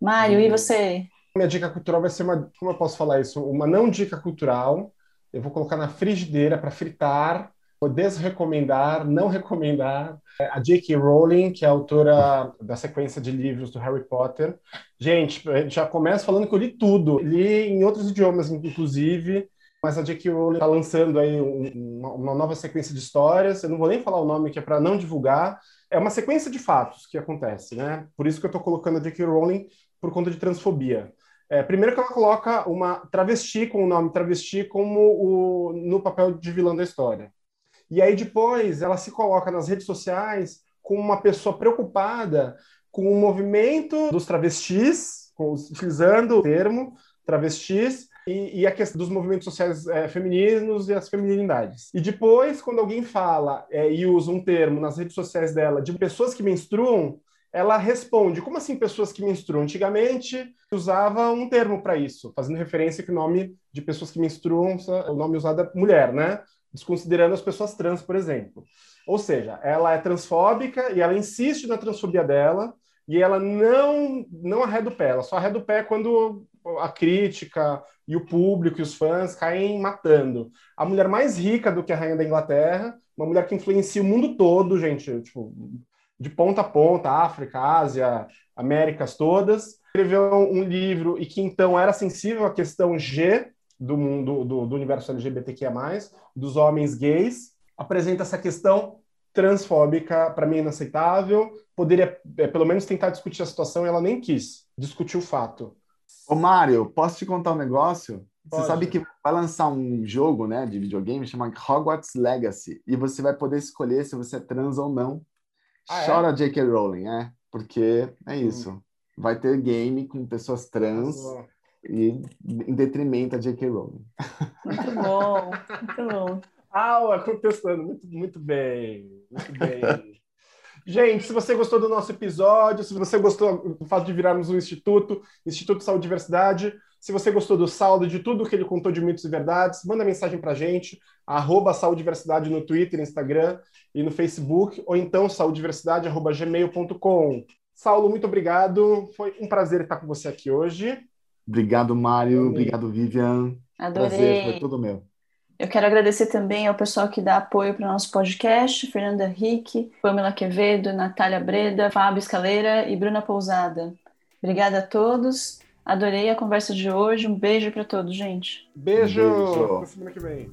Mário, e você? minha dica cultural vai ser uma, como eu posso falar isso? Uma não dica cultural. Eu vou colocar na frigideira para fritar, vou desrecomendar, não recomendar. A J.K. Rowling, que é autora da sequência de livros do Harry Potter. Gente, já começo falando que eu li tudo. Li em outros idiomas, inclusive. Mas a J.K. Rowling está lançando aí um- uma, nova sequência de histórias. Eu não vou nem falar o nome, que é para não divulgar. É uma sequência de fatos que acontece, né? Por isso que eu estou colocando a J.K. Rowling por conta de transfobia. É, primeiro que ela coloca uma travesti com o nome travesti como o, no papel de vilã da história. E aí depois ela se coloca nas redes sociais como uma pessoa preocupada com o movimento dos travestis, utilizando o termo travestis, e, e a questão dos movimentos sociais é, femininos e as feminilidades. E depois, quando alguém fala é, e usa um termo nas redes sociais dela de pessoas que menstruam, ela responde: como assim pessoas que menstruam? Antigamente usava um termo para isso, fazendo referência que o nome de pessoas que menstruam, o nome usado é mulher, né? desconsiderando as pessoas trans, por exemplo. Ou seja, ela é transfóbica e ela insiste na transfobia dela e ela não não arreda o pé, ela só arreda o pé quando a crítica e o público e os fãs caem matando. A mulher mais rica do que a rainha da Inglaterra, uma mulher que influencia o mundo todo, gente, tipo, de ponta a ponta, África, Ásia, Américas todas. Escreveu um livro e que então era sensível à questão G do mundo do, do universo LGBTQIA+, dos homens gays, apresenta essa questão transfóbica, para mim inaceitável. Poderia, é, pelo menos, tentar discutir a situação e ela nem quis discutir o fato. Ô, Mário, posso te contar um negócio? Pode. Você sabe que vai lançar um jogo, né, de videogame chamado Hogwarts Legacy e você vai poder escolher se você é trans ou não. Ah, é? Chora J.K. Rowling, é, porque é isso. Vai ter game com pessoas trans e em detrimento a J.K. Rowling. Muito bom, muito bom. Aula contestando, muito, muito bem, muito bem. Gente, se você gostou do nosso episódio, se você gostou do fato de virarmos um instituto, Instituto Saúde e Diversidade, se você gostou do saldo de tudo que ele contou de mitos e verdades, manda mensagem pra gente, arroba Saúde e Diversidade no Twitter, Instagram e no Facebook, ou então saudiversidade.gmail.com. Saulo, muito obrigado. Foi um prazer estar com você aqui hoje. Obrigado, Mário. Obrigado, Vivian. Prazer, Adorei. foi tudo meu. Eu quero agradecer também ao pessoal que dá apoio para o nosso podcast, Fernanda Henrique, Pamela Quevedo, Natália Breda, Fábio Escaleira e Bruna Pousada. Obrigada a todos. Adorei a conversa de hoje. Um beijo para todos, gente. Beijo! Beijo. Até semana que vem.